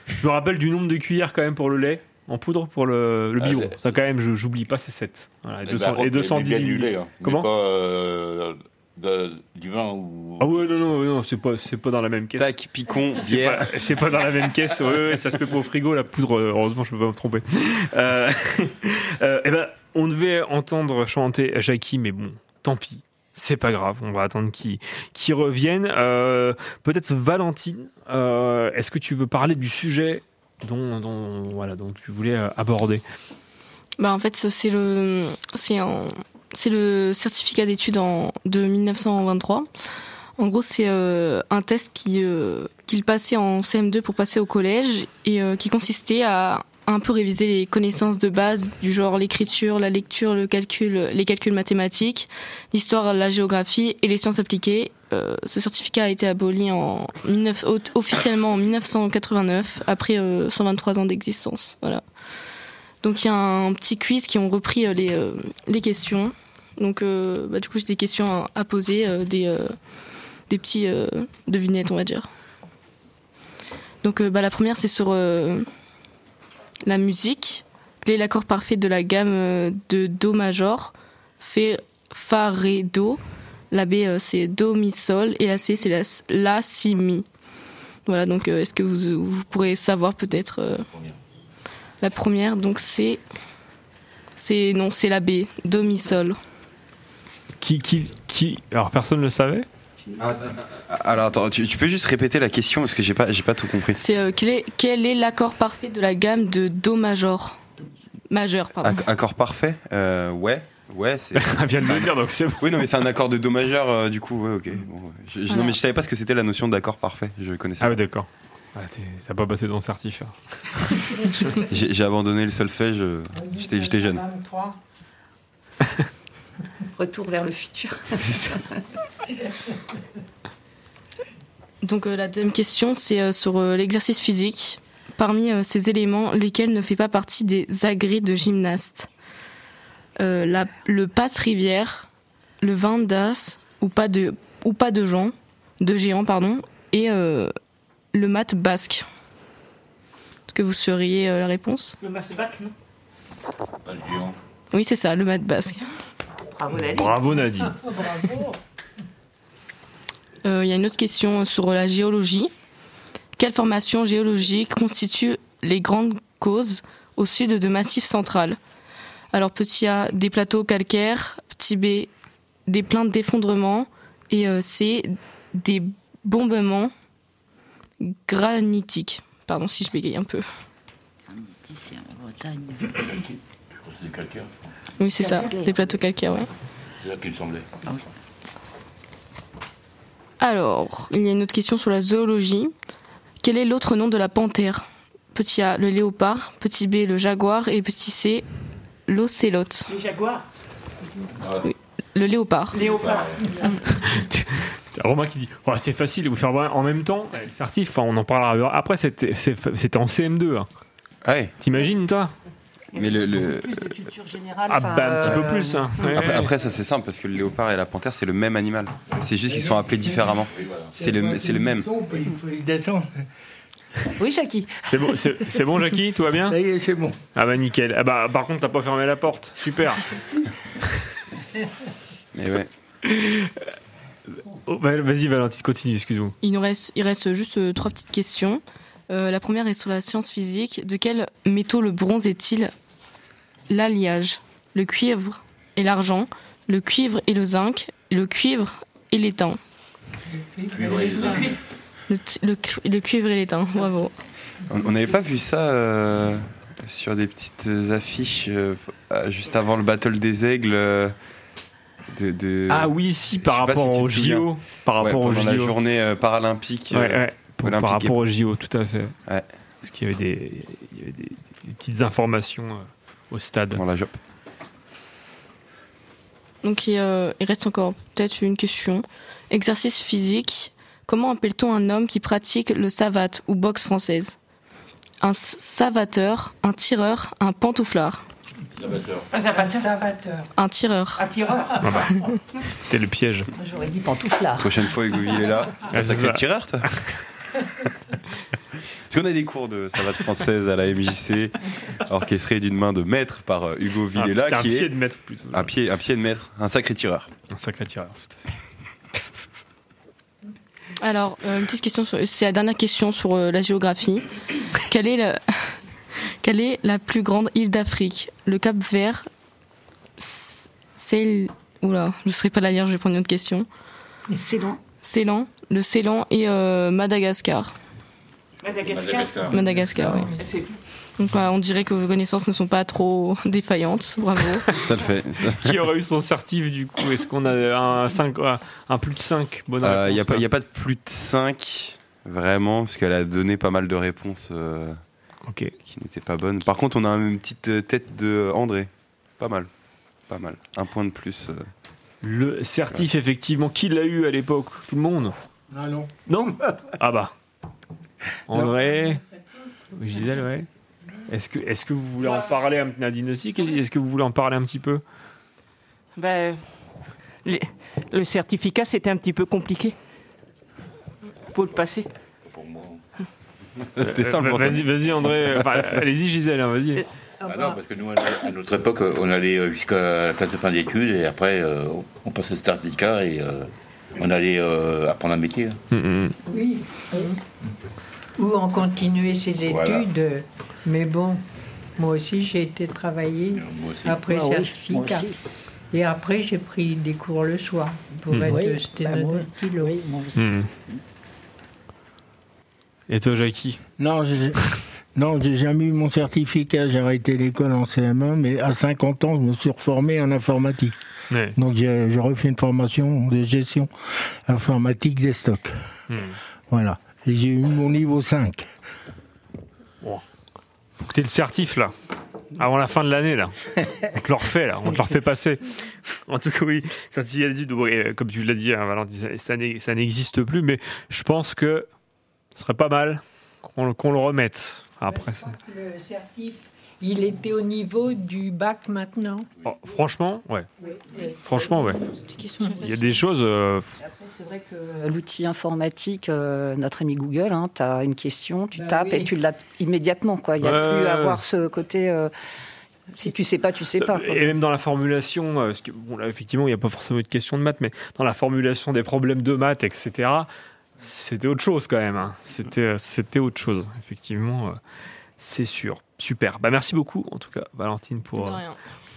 [SPEAKER 5] Je me rappelle du nombre de cuillères quand même pour le lait, en poudre pour le, le
[SPEAKER 8] Ah,
[SPEAKER 5] biberon. Ça quand même, je- j'oublie pas, c'est 7. Voilà, et,
[SPEAKER 8] Eh
[SPEAKER 5] 200,
[SPEAKER 8] ben,
[SPEAKER 5] et
[SPEAKER 8] mais
[SPEAKER 5] 210
[SPEAKER 8] bien du
[SPEAKER 5] millilitres.
[SPEAKER 8] lait, hein, mais
[SPEAKER 5] Comment
[SPEAKER 8] pas euh, de- du vin ou.
[SPEAKER 5] Ah ouais, non, non, non, c'est pas, c'est pas dans la même caisse.
[SPEAKER 13] Tac, picon, [LAUGHS]
[SPEAKER 5] C'est
[SPEAKER 13] bière.
[SPEAKER 5] pas, [LAUGHS] c'est pas dans la même caisse. Ouais, ouais, ça se fait pas au frigo, la poudre. euh, Heureusement, je peux pas me tromper. Euh, [LAUGHS] euh, eh ben, on devait entendre chanter Jackie, mais bon, tant pis. C'est pas grave, on va attendre qu'il qu'il revienne. Euh, Peut-être Valentine, euh, est-ce que tu veux parler du sujet dont, voilà, dont tu voulais euh, aborder
[SPEAKER 14] Bah en fait c'est le c'est le certificat d'études de 1923. En gros c'est euh, un test qui euh, qu'il passait en CM2 pour passer au collège et qui consistait à un peu réviser les connaissances de base du genre l'écriture, la lecture, le calcul, les calculs mathématiques, l'histoire, la géographie et les sciences appliquées. Euh, ce certificat a été aboli en 19 au- officiellement en 1989 après euh, 123 ans d'existence. Voilà. Donc il y a un petit quiz qui ont repris euh, les, euh, les questions. Donc euh, bah, du coup j'ai des questions à, poser, euh, des, euh, des petits euh, devinettes on va dire. Donc euh, bah, la première c'est sur euh, la musique. Quel est l'accord parfait de la gamme euh, de Do Fait Fa Ré Do. La B euh, c'est Do Mi Sol et la C c'est la, la Si Mi. Voilà donc euh, est-ce que vous, vous pourrez savoir peut-être euh, la première, donc c'est. C'est. Non, c'est la B, Do, Mi, Sol.
[SPEAKER 5] qui, qui, qui Alors, personne ne le savait?
[SPEAKER 13] Alors attends, tu, tu peux juste répéter la question parce que j'ai pas, j'ai pas tout compris.
[SPEAKER 14] C'est. euh, quel est, quel est l'accord parfait de la gamme de Do major? Majeur, pardon.
[SPEAKER 13] Acc- accord parfait euh, Ouais, ouais, c'est. [LAUGHS]
[SPEAKER 5] Elle vient de le dire, donc c'est bon.
[SPEAKER 13] Oui, non, mais c'est un accord de do majeur, euh, du coup, ouais, ok. Bon, ouais. Je- je- non, mais je savais pas ce que c'était la notion d'accord parfait. Je connaissais.
[SPEAKER 5] Ah
[SPEAKER 13] pas.
[SPEAKER 5] ouais, d'accord. Ah, t'es- T'as pas passé ton certif. hein. [LAUGHS]
[SPEAKER 13] J'ai j'ai abandonné le solfège. euh, J'étais, j'étais jeune.
[SPEAKER 12] 23. [LAUGHS]
[SPEAKER 7] Retour vers le futur.
[SPEAKER 14] Donc euh, la deuxième question, c'est euh, sur euh, l'exercice physique. Parmi euh, ces éléments, lesquels ne fait pas partie des agrès de gymnaste? Euh, la- Le passe-rivière, le vin d'as ou pas de ou pas de gens, de géants pardon, et euh, le mat basque. Est-ce que vous seriez euh, la réponse?
[SPEAKER 9] Le bac, non?
[SPEAKER 8] Pas le géant.
[SPEAKER 14] Oui, c'est ça, le mat basque.
[SPEAKER 7] Bravo Nadine.
[SPEAKER 5] Bravo, Nadine.
[SPEAKER 12] Bravo.
[SPEAKER 14] Euh, Il y a une autre question sur la géologie. Quelle formation géologique constitue les grandes causes au sud de Massif central? Alors, petit A, des plateaux calcaires, petit B, des plaintes d'effondrement, et euh, C, des bombements granitiques. Pardon si je bégaye un peu.
[SPEAKER 2] Ici, en Bretagne.
[SPEAKER 8] Je crois que c'est des calcaires.
[SPEAKER 14] Oui, c'est ça, des plateaux calcaires, ouais.
[SPEAKER 8] C'est là qu'il me semblait.
[SPEAKER 14] Alors, il y a une autre question sur la zoologie. Quel est l'autre nom de la panthère? Petit A, le léopard. Petit B, le jaguar. Et petit C, l'océlote.
[SPEAKER 9] Le jaguar.
[SPEAKER 14] Le léopard.
[SPEAKER 9] Léopard. [LAUGHS]
[SPEAKER 5] Romain qui dit Oh, c'est facile, vous faire voir en même temps. Le certif, enfin, on en parlera après, c'était c'est- en CM2. hein.
[SPEAKER 13] Ah ouais.
[SPEAKER 5] T'imagines, toi?
[SPEAKER 13] Mais le, le-
[SPEAKER 5] Ah bah un petit peu plus. Hein. Ouais,
[SPEAKER 13] Après, ça c'est simple parce que le léopard et la panthère c'est le même animal. C'est juste qu'ils sont appelés différemment. C'est le, c'est le même.
[SPEAKER 1] Il faut se descendre.
[SPEAKER 7] Oui, Jackie.
[SPEAKER 5] C'est bon, c'est c'est bon, Jackie, tout va bien?
[SPEAKER 1] C'est bon.
[SPEAKER 5] Ah bah nickel. Ah bah par contre, t'as pas fermé la porte. Super.
[SPEAKER 13] Mais [LAUGHS] ouais.
[SPEAKER 5] Oh, bah, Vas-y, Valentine, continue. Excuse-moi.
[SPEAKER 14] Il nous reste, il reste juste euh, trois petites questions. Euh, la première est sur la science physique. De quels métaux le bronze est-il? L'alliage Le cuivre et l'argent, le cuivre et le zinc, le cuivre et l'étain. Le, t- le cu- le cuivre et l'étain, bravo.
[SPEAKER 13] On n'avait pas vu ça euh, sur des petites affiches euh, juste avant le battle des aigles. euh, de, de-
[SPEAKER 5] Ah oui, si, par rapport
[SPEAKER 13] si souviens.
[SPEAKER 5] JO. Par
[SPEAKER 13] Ouais,
[SPEAKER 5] rapport aux
[SPEAKER 13] pendant la
[SPEAKER 5] JO.
[SPEAKER 13] journée euh, paralympique.
[SPEAKER 5] Ouais, ouais. Pour- par rapport aux JO, tout à fait.
[SPEAKER 13] Ouais.
[SPEAKER 5] Parce qu'il y avait des, il y avait des, des petites informations euh, au stade.
[SPEAKER 13] Dans la JOP.
[SPEAKER 14] Donc il, euh, il reste encore peut-être une question. Exercice physique. Comment appelle-t-on un homme qui pratique le savate ou boxe française? Un savateur, un tireur, un pantouflard.
[SPEAKER 12] Un savateur.
[SPEAKER 14] Un tireur.
[SPEAKER 12] Un tireur.
[SPEAKER 5] Ah bah, [LAUGHS] C'était le piège.
[SPEAKER 7] J'aurais dit pantouflard.
[SPEAKER 13] Prochaine fois, Hugoville est là.
[SPEAKER 5] Ah,
[SPEAKER 13] un
[SPEAKER 5] c'est
[SPEAKER 13] sacré tireur, toi? Est-ce qu'on a des cours de savate française à la MJC, orchestrés d'une main de maître par euh, Hugo
[SPEAKER 5] Ah,
[SPEAKER 13] Villela,
[SPEAKER 5] un
[SPEAKER 13] qui
[SPEAKER 5] pied
[SPEAKER 13] est
[SPEAKER 5] de maître plutôt.
[SPEAKER 13] un pied, un pied de maître, un sacré tireur.
[SPEAKER 5] Un sacré tireur, tout à fait.
[SPEAKER 14] Alors, euh, une petite question, sur- c'est la dernière question sur euh, la géographie. Quelle est, la, [LAUGHS] quelle est la plus grande île d'Afrique? Le Cap Vert C'est... Oula, je ne serai pas la lire, je vais prendre une autre question.
[SPEAKER 3] Ceylan.
[SPEAKER 14] Ceylan, le Ceylan et euh, Madagascar.
[SPEAKER 12] Madagascar.
[SPEAKER 14] Madagascar, oui. Donc voilà, on dirait que vos connaissances ne sont pas trop [LAUGHS] défaillantes, bravo. [LAUGHS]
[SPEAKER 13] Ça le fait. ça.
[SPEAKER 5] Qui aurait eu son certif du coup? Est-ce qu'on a un, 5, un plus de 5 bonnes
[SPEAKER 13] Euh, Il n'y a, pas- a de plus de 5, vraiment, parce qu'elle a donné pas mal de réponses euh, qui n'étaient pas bonnes. Par contre, on a une petite euh, tête de André. Pas mal. Pas mal. Un point de plus. euh.
[SPEAKER 5] Le certif, effectivement, qui l'a eu à l'époque? Tout le monde?
[SPEAKER 1] Ah non.
[SPEAKER 5] Non? [LAUGHS] Ah bah. André? Oui, Gisèle, ouais. Est-ce que, est que vous voulez en parler, un- Nadine aussi Est-ce que vous voulez en parler un petit peu?
[SPEAKER 9] Ben, les- le certificat, c'était un petit peu compliqué pour le passer. [LAUGHS]
[SPEAKER 13] C'était
[SPEAKER 5] Euh,
[SPEAKER 13] simple. pour toi.
[SPEAKER 5] Vas-y, vas-y, André. Enfin, allez-y, Gisèle, hein, vas-y.
[SPEAKER 8] Ah non, parce que nous, à notre époque, on allait euh, jusqu'à la classe de fin d'études et après, euh, on passait le certificat et euh, on allait euh, apprendre un métier.
[SPEAKER 5] Mm,
[SPEAKER 12] Oui. Ou en continuer ses
[SPEAKER 8] Voilà.
[SPEAKER 12] études. Mais bon, moi aussi j'ai été travailler après
[SPEAKER 3] Ah
[SPEAKER 12] certificat. Et après j'ai pris des cours le soir pour
[SPEAKER 5] Mm.
[SPEAKER 12] être
[SPEAKER 3] Oui, bah, moi,
[SPEAKER 12] sténodactylo.
[SPEAKER 3] oui, moi aussi.
[SPEAKER 5] Mm. Et toi, Jackie?
[SPEAKER 1] Non, j'ai non, j'ai jamais eu mon certificat. J'ai arrêté l'école en CM1, mais à 50 ans, je me suis reformé en informatique.
[SPEAKER 5] Ouais.
[SPEAKER 1] Donc j'ai refait une formation de gestion informatique des stocks.
[SPEAKER 5] Mm.
[SPEAKER 1] Voilà. Et j'ai eu mon niveau 5.
[SPEAKER 5] Faut que t'aies le certif, là. Avant la fin de l'année, là. On te le refait, là. On te le refait passer. En tout cas, oui. Certificat d'études, bon, euh, comme tu l'as dit, hein, Valentin, ça- ça n'e- ça n'existe plus, mais je pense que ce serait pas mal qu'on le- remette. Après, c'est-
[SPEAKER 12] Le certif, il était au niveau du bac maintenant.
[SPEAKER 5] Oh, franchement, ouais. Franchement, ouais. Il y a des choses. euh,
[SPEAKER 7] Après, c'est vrai que l'outil informatique, euh, notre ami Google, hein, tu as une question, tu
[SPEAKER 12] Bah
[SPEAKER 7] tapes
[SPEAKER 12] oui.
[SPEAKER 7] et tu l'as immédiatement. Il n'y a
[SPEAKER 5] Ouais,
[SPEAKER 7] plus à avoir ce côté. euh, si tu sais pas, tu sais pas. quoi.
[SPEAKER 5] Et même dans la formulation, parce que, bon, là, effectivement, il n'y a pas forcément eu de question de maths, mais dans la formulation des problèmes de maths, etc., c'était autre chose quand même. hein. C'était, c'était autre chose, effectivement, euh, c'est sûr. Super. Bah, merci beaucoup, en tout cas, Valentine, pour euh,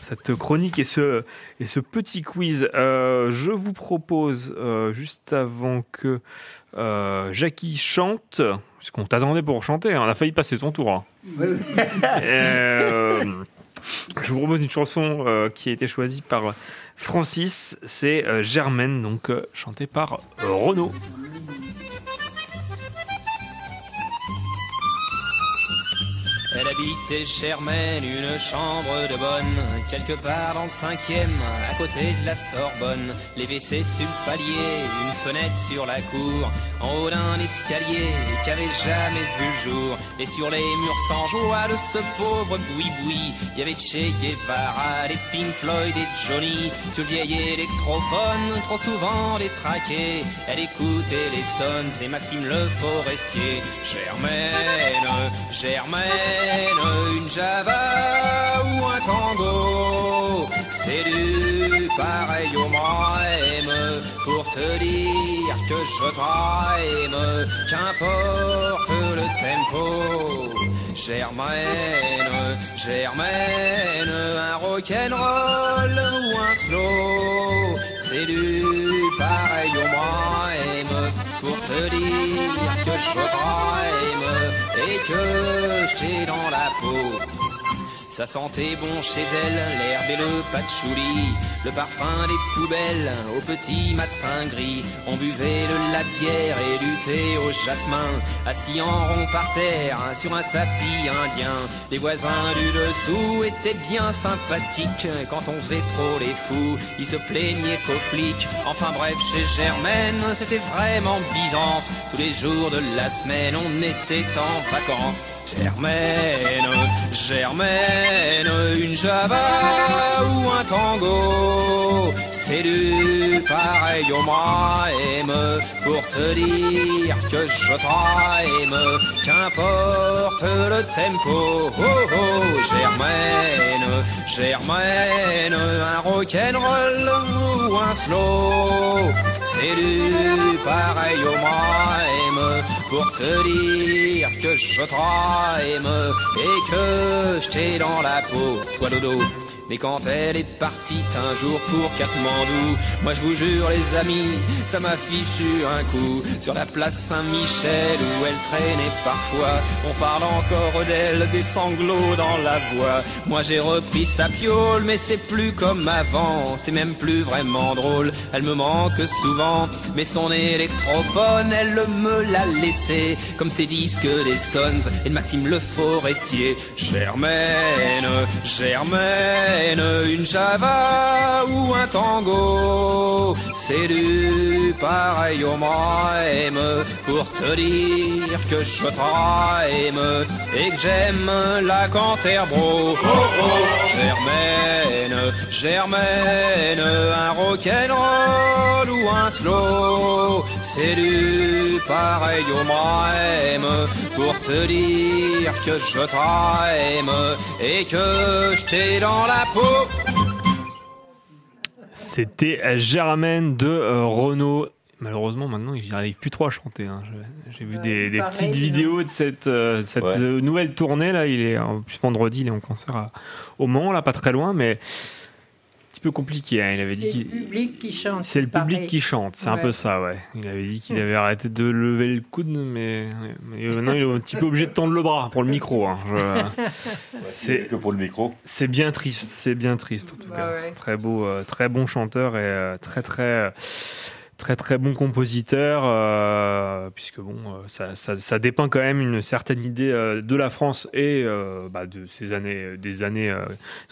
[SPEAKER 5] cette chronique et ce, et ce petit quiz. Euh, je vous propose, euh, juste avant que euh, Jackie chante, puisqu'on t'attendait pour chanter, hein, on a failli passer son tour. hein. [LAUGHS] Je vous propose une chanson euh, qui a été choisie par Francis, c'est euh, Germaine, donc euh, chantée par euh, Renaud.
[SPEAKER 15] Habitait Germaine, une chambre de bonne, quelque part dans le cinquième, à côté de la Sorbonne. Les WC sur le palier, une fenêtre sur la cour, en haut d'un escalier qui avait jamais vu le jour. Et sur les murs sans joie de ce pauvre boui-boui, il y avait Che Guevara, des Pink Floyd et Johnny. Sur le vieil électrophone, trop souvent détraqué, elle écoutait les Stones et Maxime le Forestier. Germaine, Germaine, une Java ou un tango, c'est du pareil au même pour te dire que je t'aime, qu'importe le tempo. Germaine, Germaine, un rock'n'roll ou un slow, c'est du pareil au même pour te dire que je t'aime et que je dans la peau. Ça sentait bon chez elle, l'herbe et le patchouli, le parfum des poubelles au petit matin gris. On buvait le la bière et thé au jasmin, assis en rond par terre sur un tapis indien. Les voisins du dessous étaient bien sympathiques quand on faisait trop les fous. Ils se plaignaient qu'aux flics. Enfin bref, chez Germaine, c'était vraiment Byzance. Tous les jours de la semaine, on était en vacances. Germaine, Germaine, une java ou un tango, c'est du pareil au même pour te dire que je t'aime, qu'importe le tempo. Oh oh, Germaine, Germaine, un rock'n'roll ou un slow, c'est du pareil au même pour te dire que je t'aime et que je t'ai dans la peau. Toi dodo. Mais quand elle est partie un jour pour Katmandou, moi je vous jure les amis, ça m'a fichu un coup sur la place Saint-Michel où elle traînait parfois. On parle encore d'elle, des sanglots dans la voix. Moi j'ai repris sa piole, mais c'est plus comme avant, c'est même plus vraiment drôle. Elle me manque souvent, mais son électrophone, elle me l'a laissé, comme ses disques des Stones et de Maxime Le Forestier. Germaine, Germaine, une java ou un tango, c'est du pareil au même pour te dire que je t'aime et que j'aime la Canterbro. Germaine, Germaine, un rock'n'roll ou un slow, c'est du pareil au même pour te dire que je t'aime et que je t'ai dans la peau.
[SPEAKER 5] C'était Germaine de euh, Renault. Malheureusement, maintenant, il n'arrive plus trop à chanter. hein. Je- J'ai vu des, des
[SPEAKER 12] pareil,
[SPEAKER 5] petites vidéos de cette, euh, cette
[SPEAKER 8] Ouais.
[SPEAKER 5] euh, nouvelle tournée. Là, il est en plus vendredi, il est en concert à- au Mans, là, pas très loin, mais peu compliqué. hein. Il avait dit
[SPEAKER 12] C'est le public qui chante.
[SPEAKER 5] c'est le public qui chante, c'est un peu ça, ouais. Il avait dit qu'il avait arrêté de lever le coude, mais, mais maintenant il est un petit peu obligé de tendre le bras pour le micro. hein. Je- [LAUGHS] C'est
[SPEAKER 8] que pour le micro.
[SPEAKER 5] c'est bien triste, c'est bien triste en tout
[SPEAKER 12] Bah
[SPEAKER 5] cas.
[SPEAKER 12] ouais.
[SPEAKER 5] Très beau, euh, très bon chanteur et euh, très très euh, très très bon compositeur, euh, puisque bon, euh, ça, ça, ça dépeint quand même une certaine idée euh, de la France et euh, bah, de ces années, des années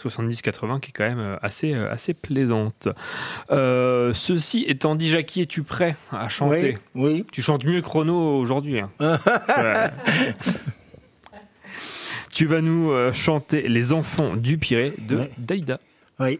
[SPEAKER 5] 70-80 qui est quand même assez assez plaisante. Ceci étant dit, Jackie, es-tu prêt à chanter?
[SPEAKER 1] Oui, oui.
[SPEAKER 5] Tu chantes mieux Renaud aujourd'hui. hein. [LAUGHS] Ouais. Tu vas nous chanter Les enfants du Pirée de
[SPEAKER 1] Ouais.
[SPEAKER 5] Daïda.
[SPEAKER 1] Oui.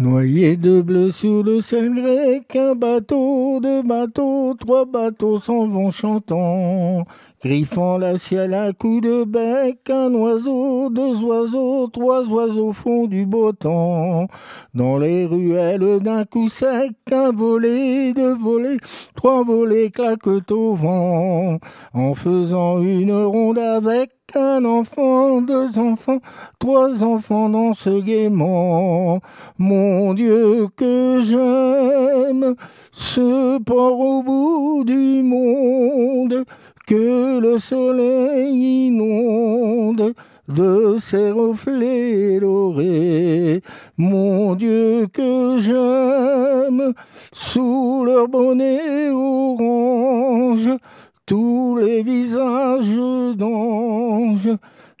[SPEAKER 1] Noyé de bleu sur le ciel grec, un bateau, deux bateaux, trois bateaux s'en vont chantant. Griffant la ciel à coups de bec, un oiseau, deux oiseaux, trois oiseaux font du beau temps. Dans les ruelles d'un coup sec, un volet, deux volets, trois volets claquent au vent. En faisant une ronde avec un enfant, deux enfants, trois enfants dansent gaiement. Mon Dieu, que j'aime ce port au bout du monde, que le soleil inonde de ses reflets dorés. Mon Dieu, que j'aime sous leur bonnet orange tous les visages ronge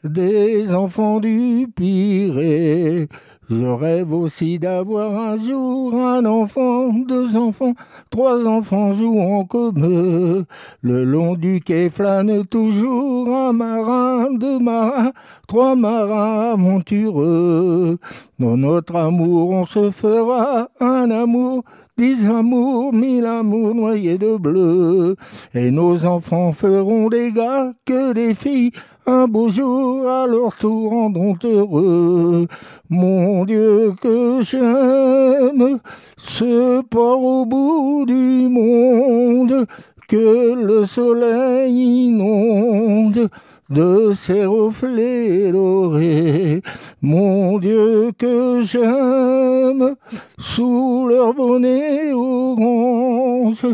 [SPEAKER 1] des enfants du Pirée. Je rêve aussi d'avoir un jour un enfant, deux enfants, trois enfants jouant comme eux. Le long du quai flâne toujours un marin, deux marins, trois marins aventureux. Dans notre amour, on se fera un amour, dix amours, mille amours noyés de bleu. Et nos enfants feront des gars que des filles. Un beau jour, à leur tour, rendront heureux. Mon Dieu, que j'aime ce port au bout du monde, que le soleil inonde de ses reflets dorés. Mon Dieu, que j'aime sous leur bonnet orange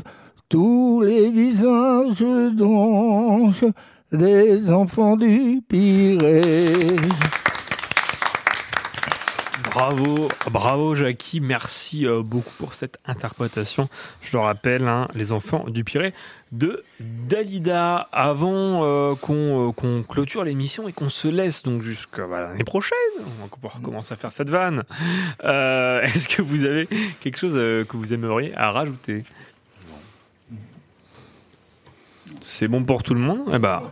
[SPEAKER 1] tous les visages d'anges des enfants du Pirée.
[SPEAKER 5] Bravo, bravo Jackie, merci euh, beaucoup pour cette interprétation. Je le rappelle, hein, les enfants du Pirée de Dalida. Avant euh, qu'on euh, qu'on clôture l'émission et qu'on se laisse donc jusqu'à bah, l'année prochaine, on va pouvoir commencer à faire cette vanne. Euh, Est-ce que vous avez quelque chose que vous aimeriez à rajouter? C'est bon pour tout le monde? Eh ben,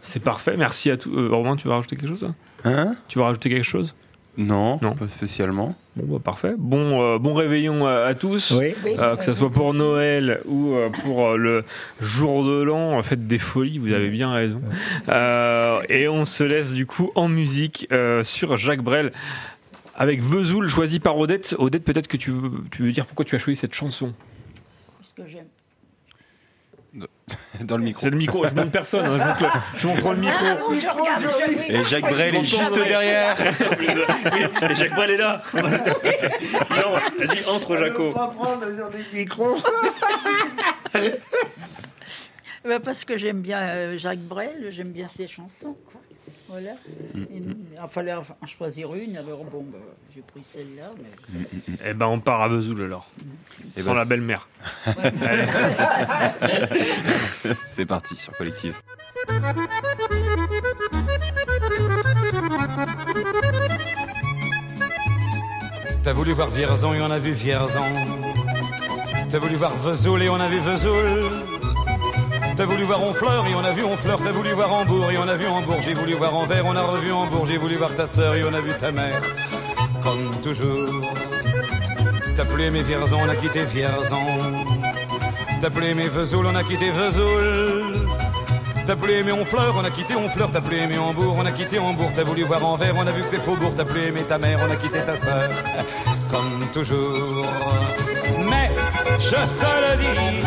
[SPEAKER 5] c'est parfait. Merci à tous. Romain, tu vas rajouter quelque chose
[SPEAKER 13] Hein?
[SPEAKER 5] Tu vas rajouter quelque chose?
[SPEAKER 13] Non, pas spécialement.
[SPEAKER 5] Bon, bah, parfait. Bon, euh, bon réveillon à, à tous.
[SPEAKER 1] Oui.
[SPEAKER 5] Euh, que ce soit pour Noël ou euh, pour euh, le jour de l'an, faites des folies, vous avez bien raison. Euh, et on se laisse du coup en musique euh, sur Jacques Brel avec Vesoul choisi par Odette. Odette, peut-être que tu veux, tu veux dire pourquoi tu as choisi cette chanson?
[SPEAKER 2] Parce que j'aime.
[SPEAKER 13] Dans le micro.
[SPEAKER 5] C'est le micro, je montre personne, hein, je, montre le, je montre le micro.
[SPEAKER 2] Ah, je regarde, je-
[SPEAKER 13] Et Jacques Brel est juste derrière. [LAUGHS]
[SPEAKER 5] Et Jacques Brel est là. [LAUGHS] Non, vas-y, entre Jaco.
[SPEAKER 1] pas prendre sur des micros. [LAUGHS]
[SPEAKER 2] Bah, parce que j'aime bien euh, Jacques Brel, j'aime bien ses chansons. quoi. Voilà.
[SPEAKER 5] Mm,
[SPEAKER 2] Il fallait en choisir une, alors bon, bah, j'ai pris celle-là. Mais...
[SPEAKER 5] Eh ben, on part à Vesoul alors.
[SPEAKER 13] Eh
[SPEAKER 5] Sans
[SPEAKER 13] ben,
[SPEAKER 5] la belle-mère. [LAUGHS]
[SPEAKER 13] C'est parti sur Collective.
[SPEAKER 16] T'as voulu voir Vierzon et on a vu Vierzon. T'as voulu voir Vesoul et on a vu Vesoul. T'as voulu voir Honfleur et on a vu Honfleur. T'as voulu voir Hambourg et on a vu Hambourg. J'ai voulu voir Anvers, on a revu Hambourg. J'ai voulu voir ta sœur et on a vu ta mère. Comme toujours. T'as plus aimé Vierzon, on a quitté Vierzon. T'as plus aimé Vesoul, on a quitté Vesoul. T'as plus aimé Honfleur, on a quitté Honfleur. T'as plus aimé Hambourg, on a quitté Hambourg. T'as voulu voir Anvers, on a vu que c'est Faubourg. T'as plus aimé ta mère, on a quitté ta sœur. Comme toujours. Mais je te le dis,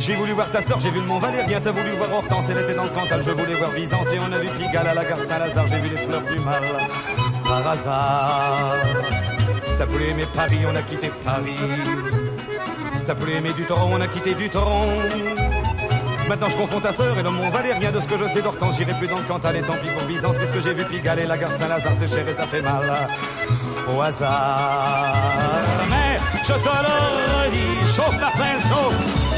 [SPEAKER 16] J'ai voulu voir ta sœur, j'ai vu le Mont Valérien. T'as voulu voir Hortense, elle était dans le Cantal. Je voulais voir Byzance et on a vu Pigalle à la gare Saint-Lazare. J'ai vu les fleurs du mal par hasard. T'as voulu aimer Paris, on a quitté Paris. T'as voulu aimer du tronc, on a quitté du tronc. Maintenant je confonds ta sœur et le Mont Valérien de ce que je sais d'Hortense. J'irai plus dans le Cantal et tant pis pour Byzance puisque j'ai vu Pigalle et la gare Saint-Lazare. C'est cher et ça fait mal au hasard. Mais je te le redis, chauffe Marcel, chauffe,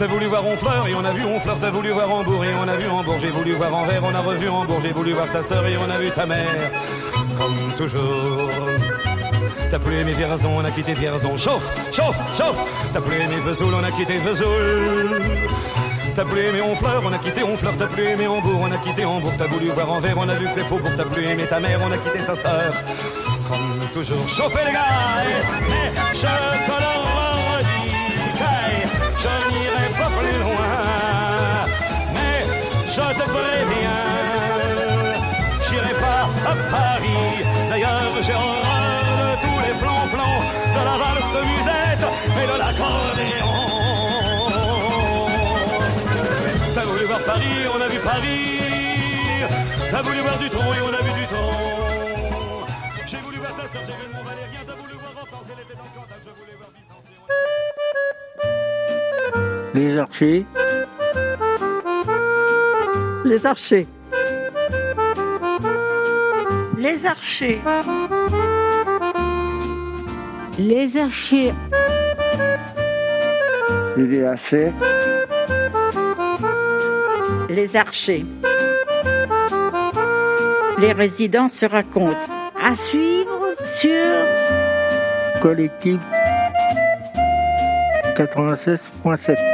[SPEAKER 16] T'as voulu voir Honfleur et on a vu Honfleur. T'as voulu voir Hambourg et on a vu Hambourg. J'ai voulu voir Anvers, on a revu Hambourg. J'ai voulu voir ta sœur et on a vu ta mère. Comme toujours. T'as plus aimé Vierzon, on a quitté Vierzon. Chauffe, chauffe, chauffe. T'as plus aimé Vesoul, on a quitté Vesoul. T'as plus aimé Honfleur, on a quitté Honfleur. T'as plus aimé Hambourg, on a quitté Hambourg. T'as voulu voir Anvers, on a vu que c'est faux. T'as plus aimé ta mère, on a quitté sa sœur. Comme toujours, chauffez les gars. eh, Mais je T'as voulu voir Paris, on a vu Paris. T'as voulu voir du tronc et on a vu du tronc. J'ai voulu voir ta soeur, j'ai vu le Mont Valérien. T'as voulu voir Hortense, elle était dans le Cantal. Je voulais voir Byzance.
[SPEAKER 1] Les archers.
[SPEAKER 3] Les archers. Les archers.
[SPEAKER 4] Les archers.
[SPEAKER 1] Les archers.
[SPEAKER 2] Les archers. Les résidents se racontent.
[SPEAKER 3] À suivre sur
[SPEAKER 1] Collectif 96.7.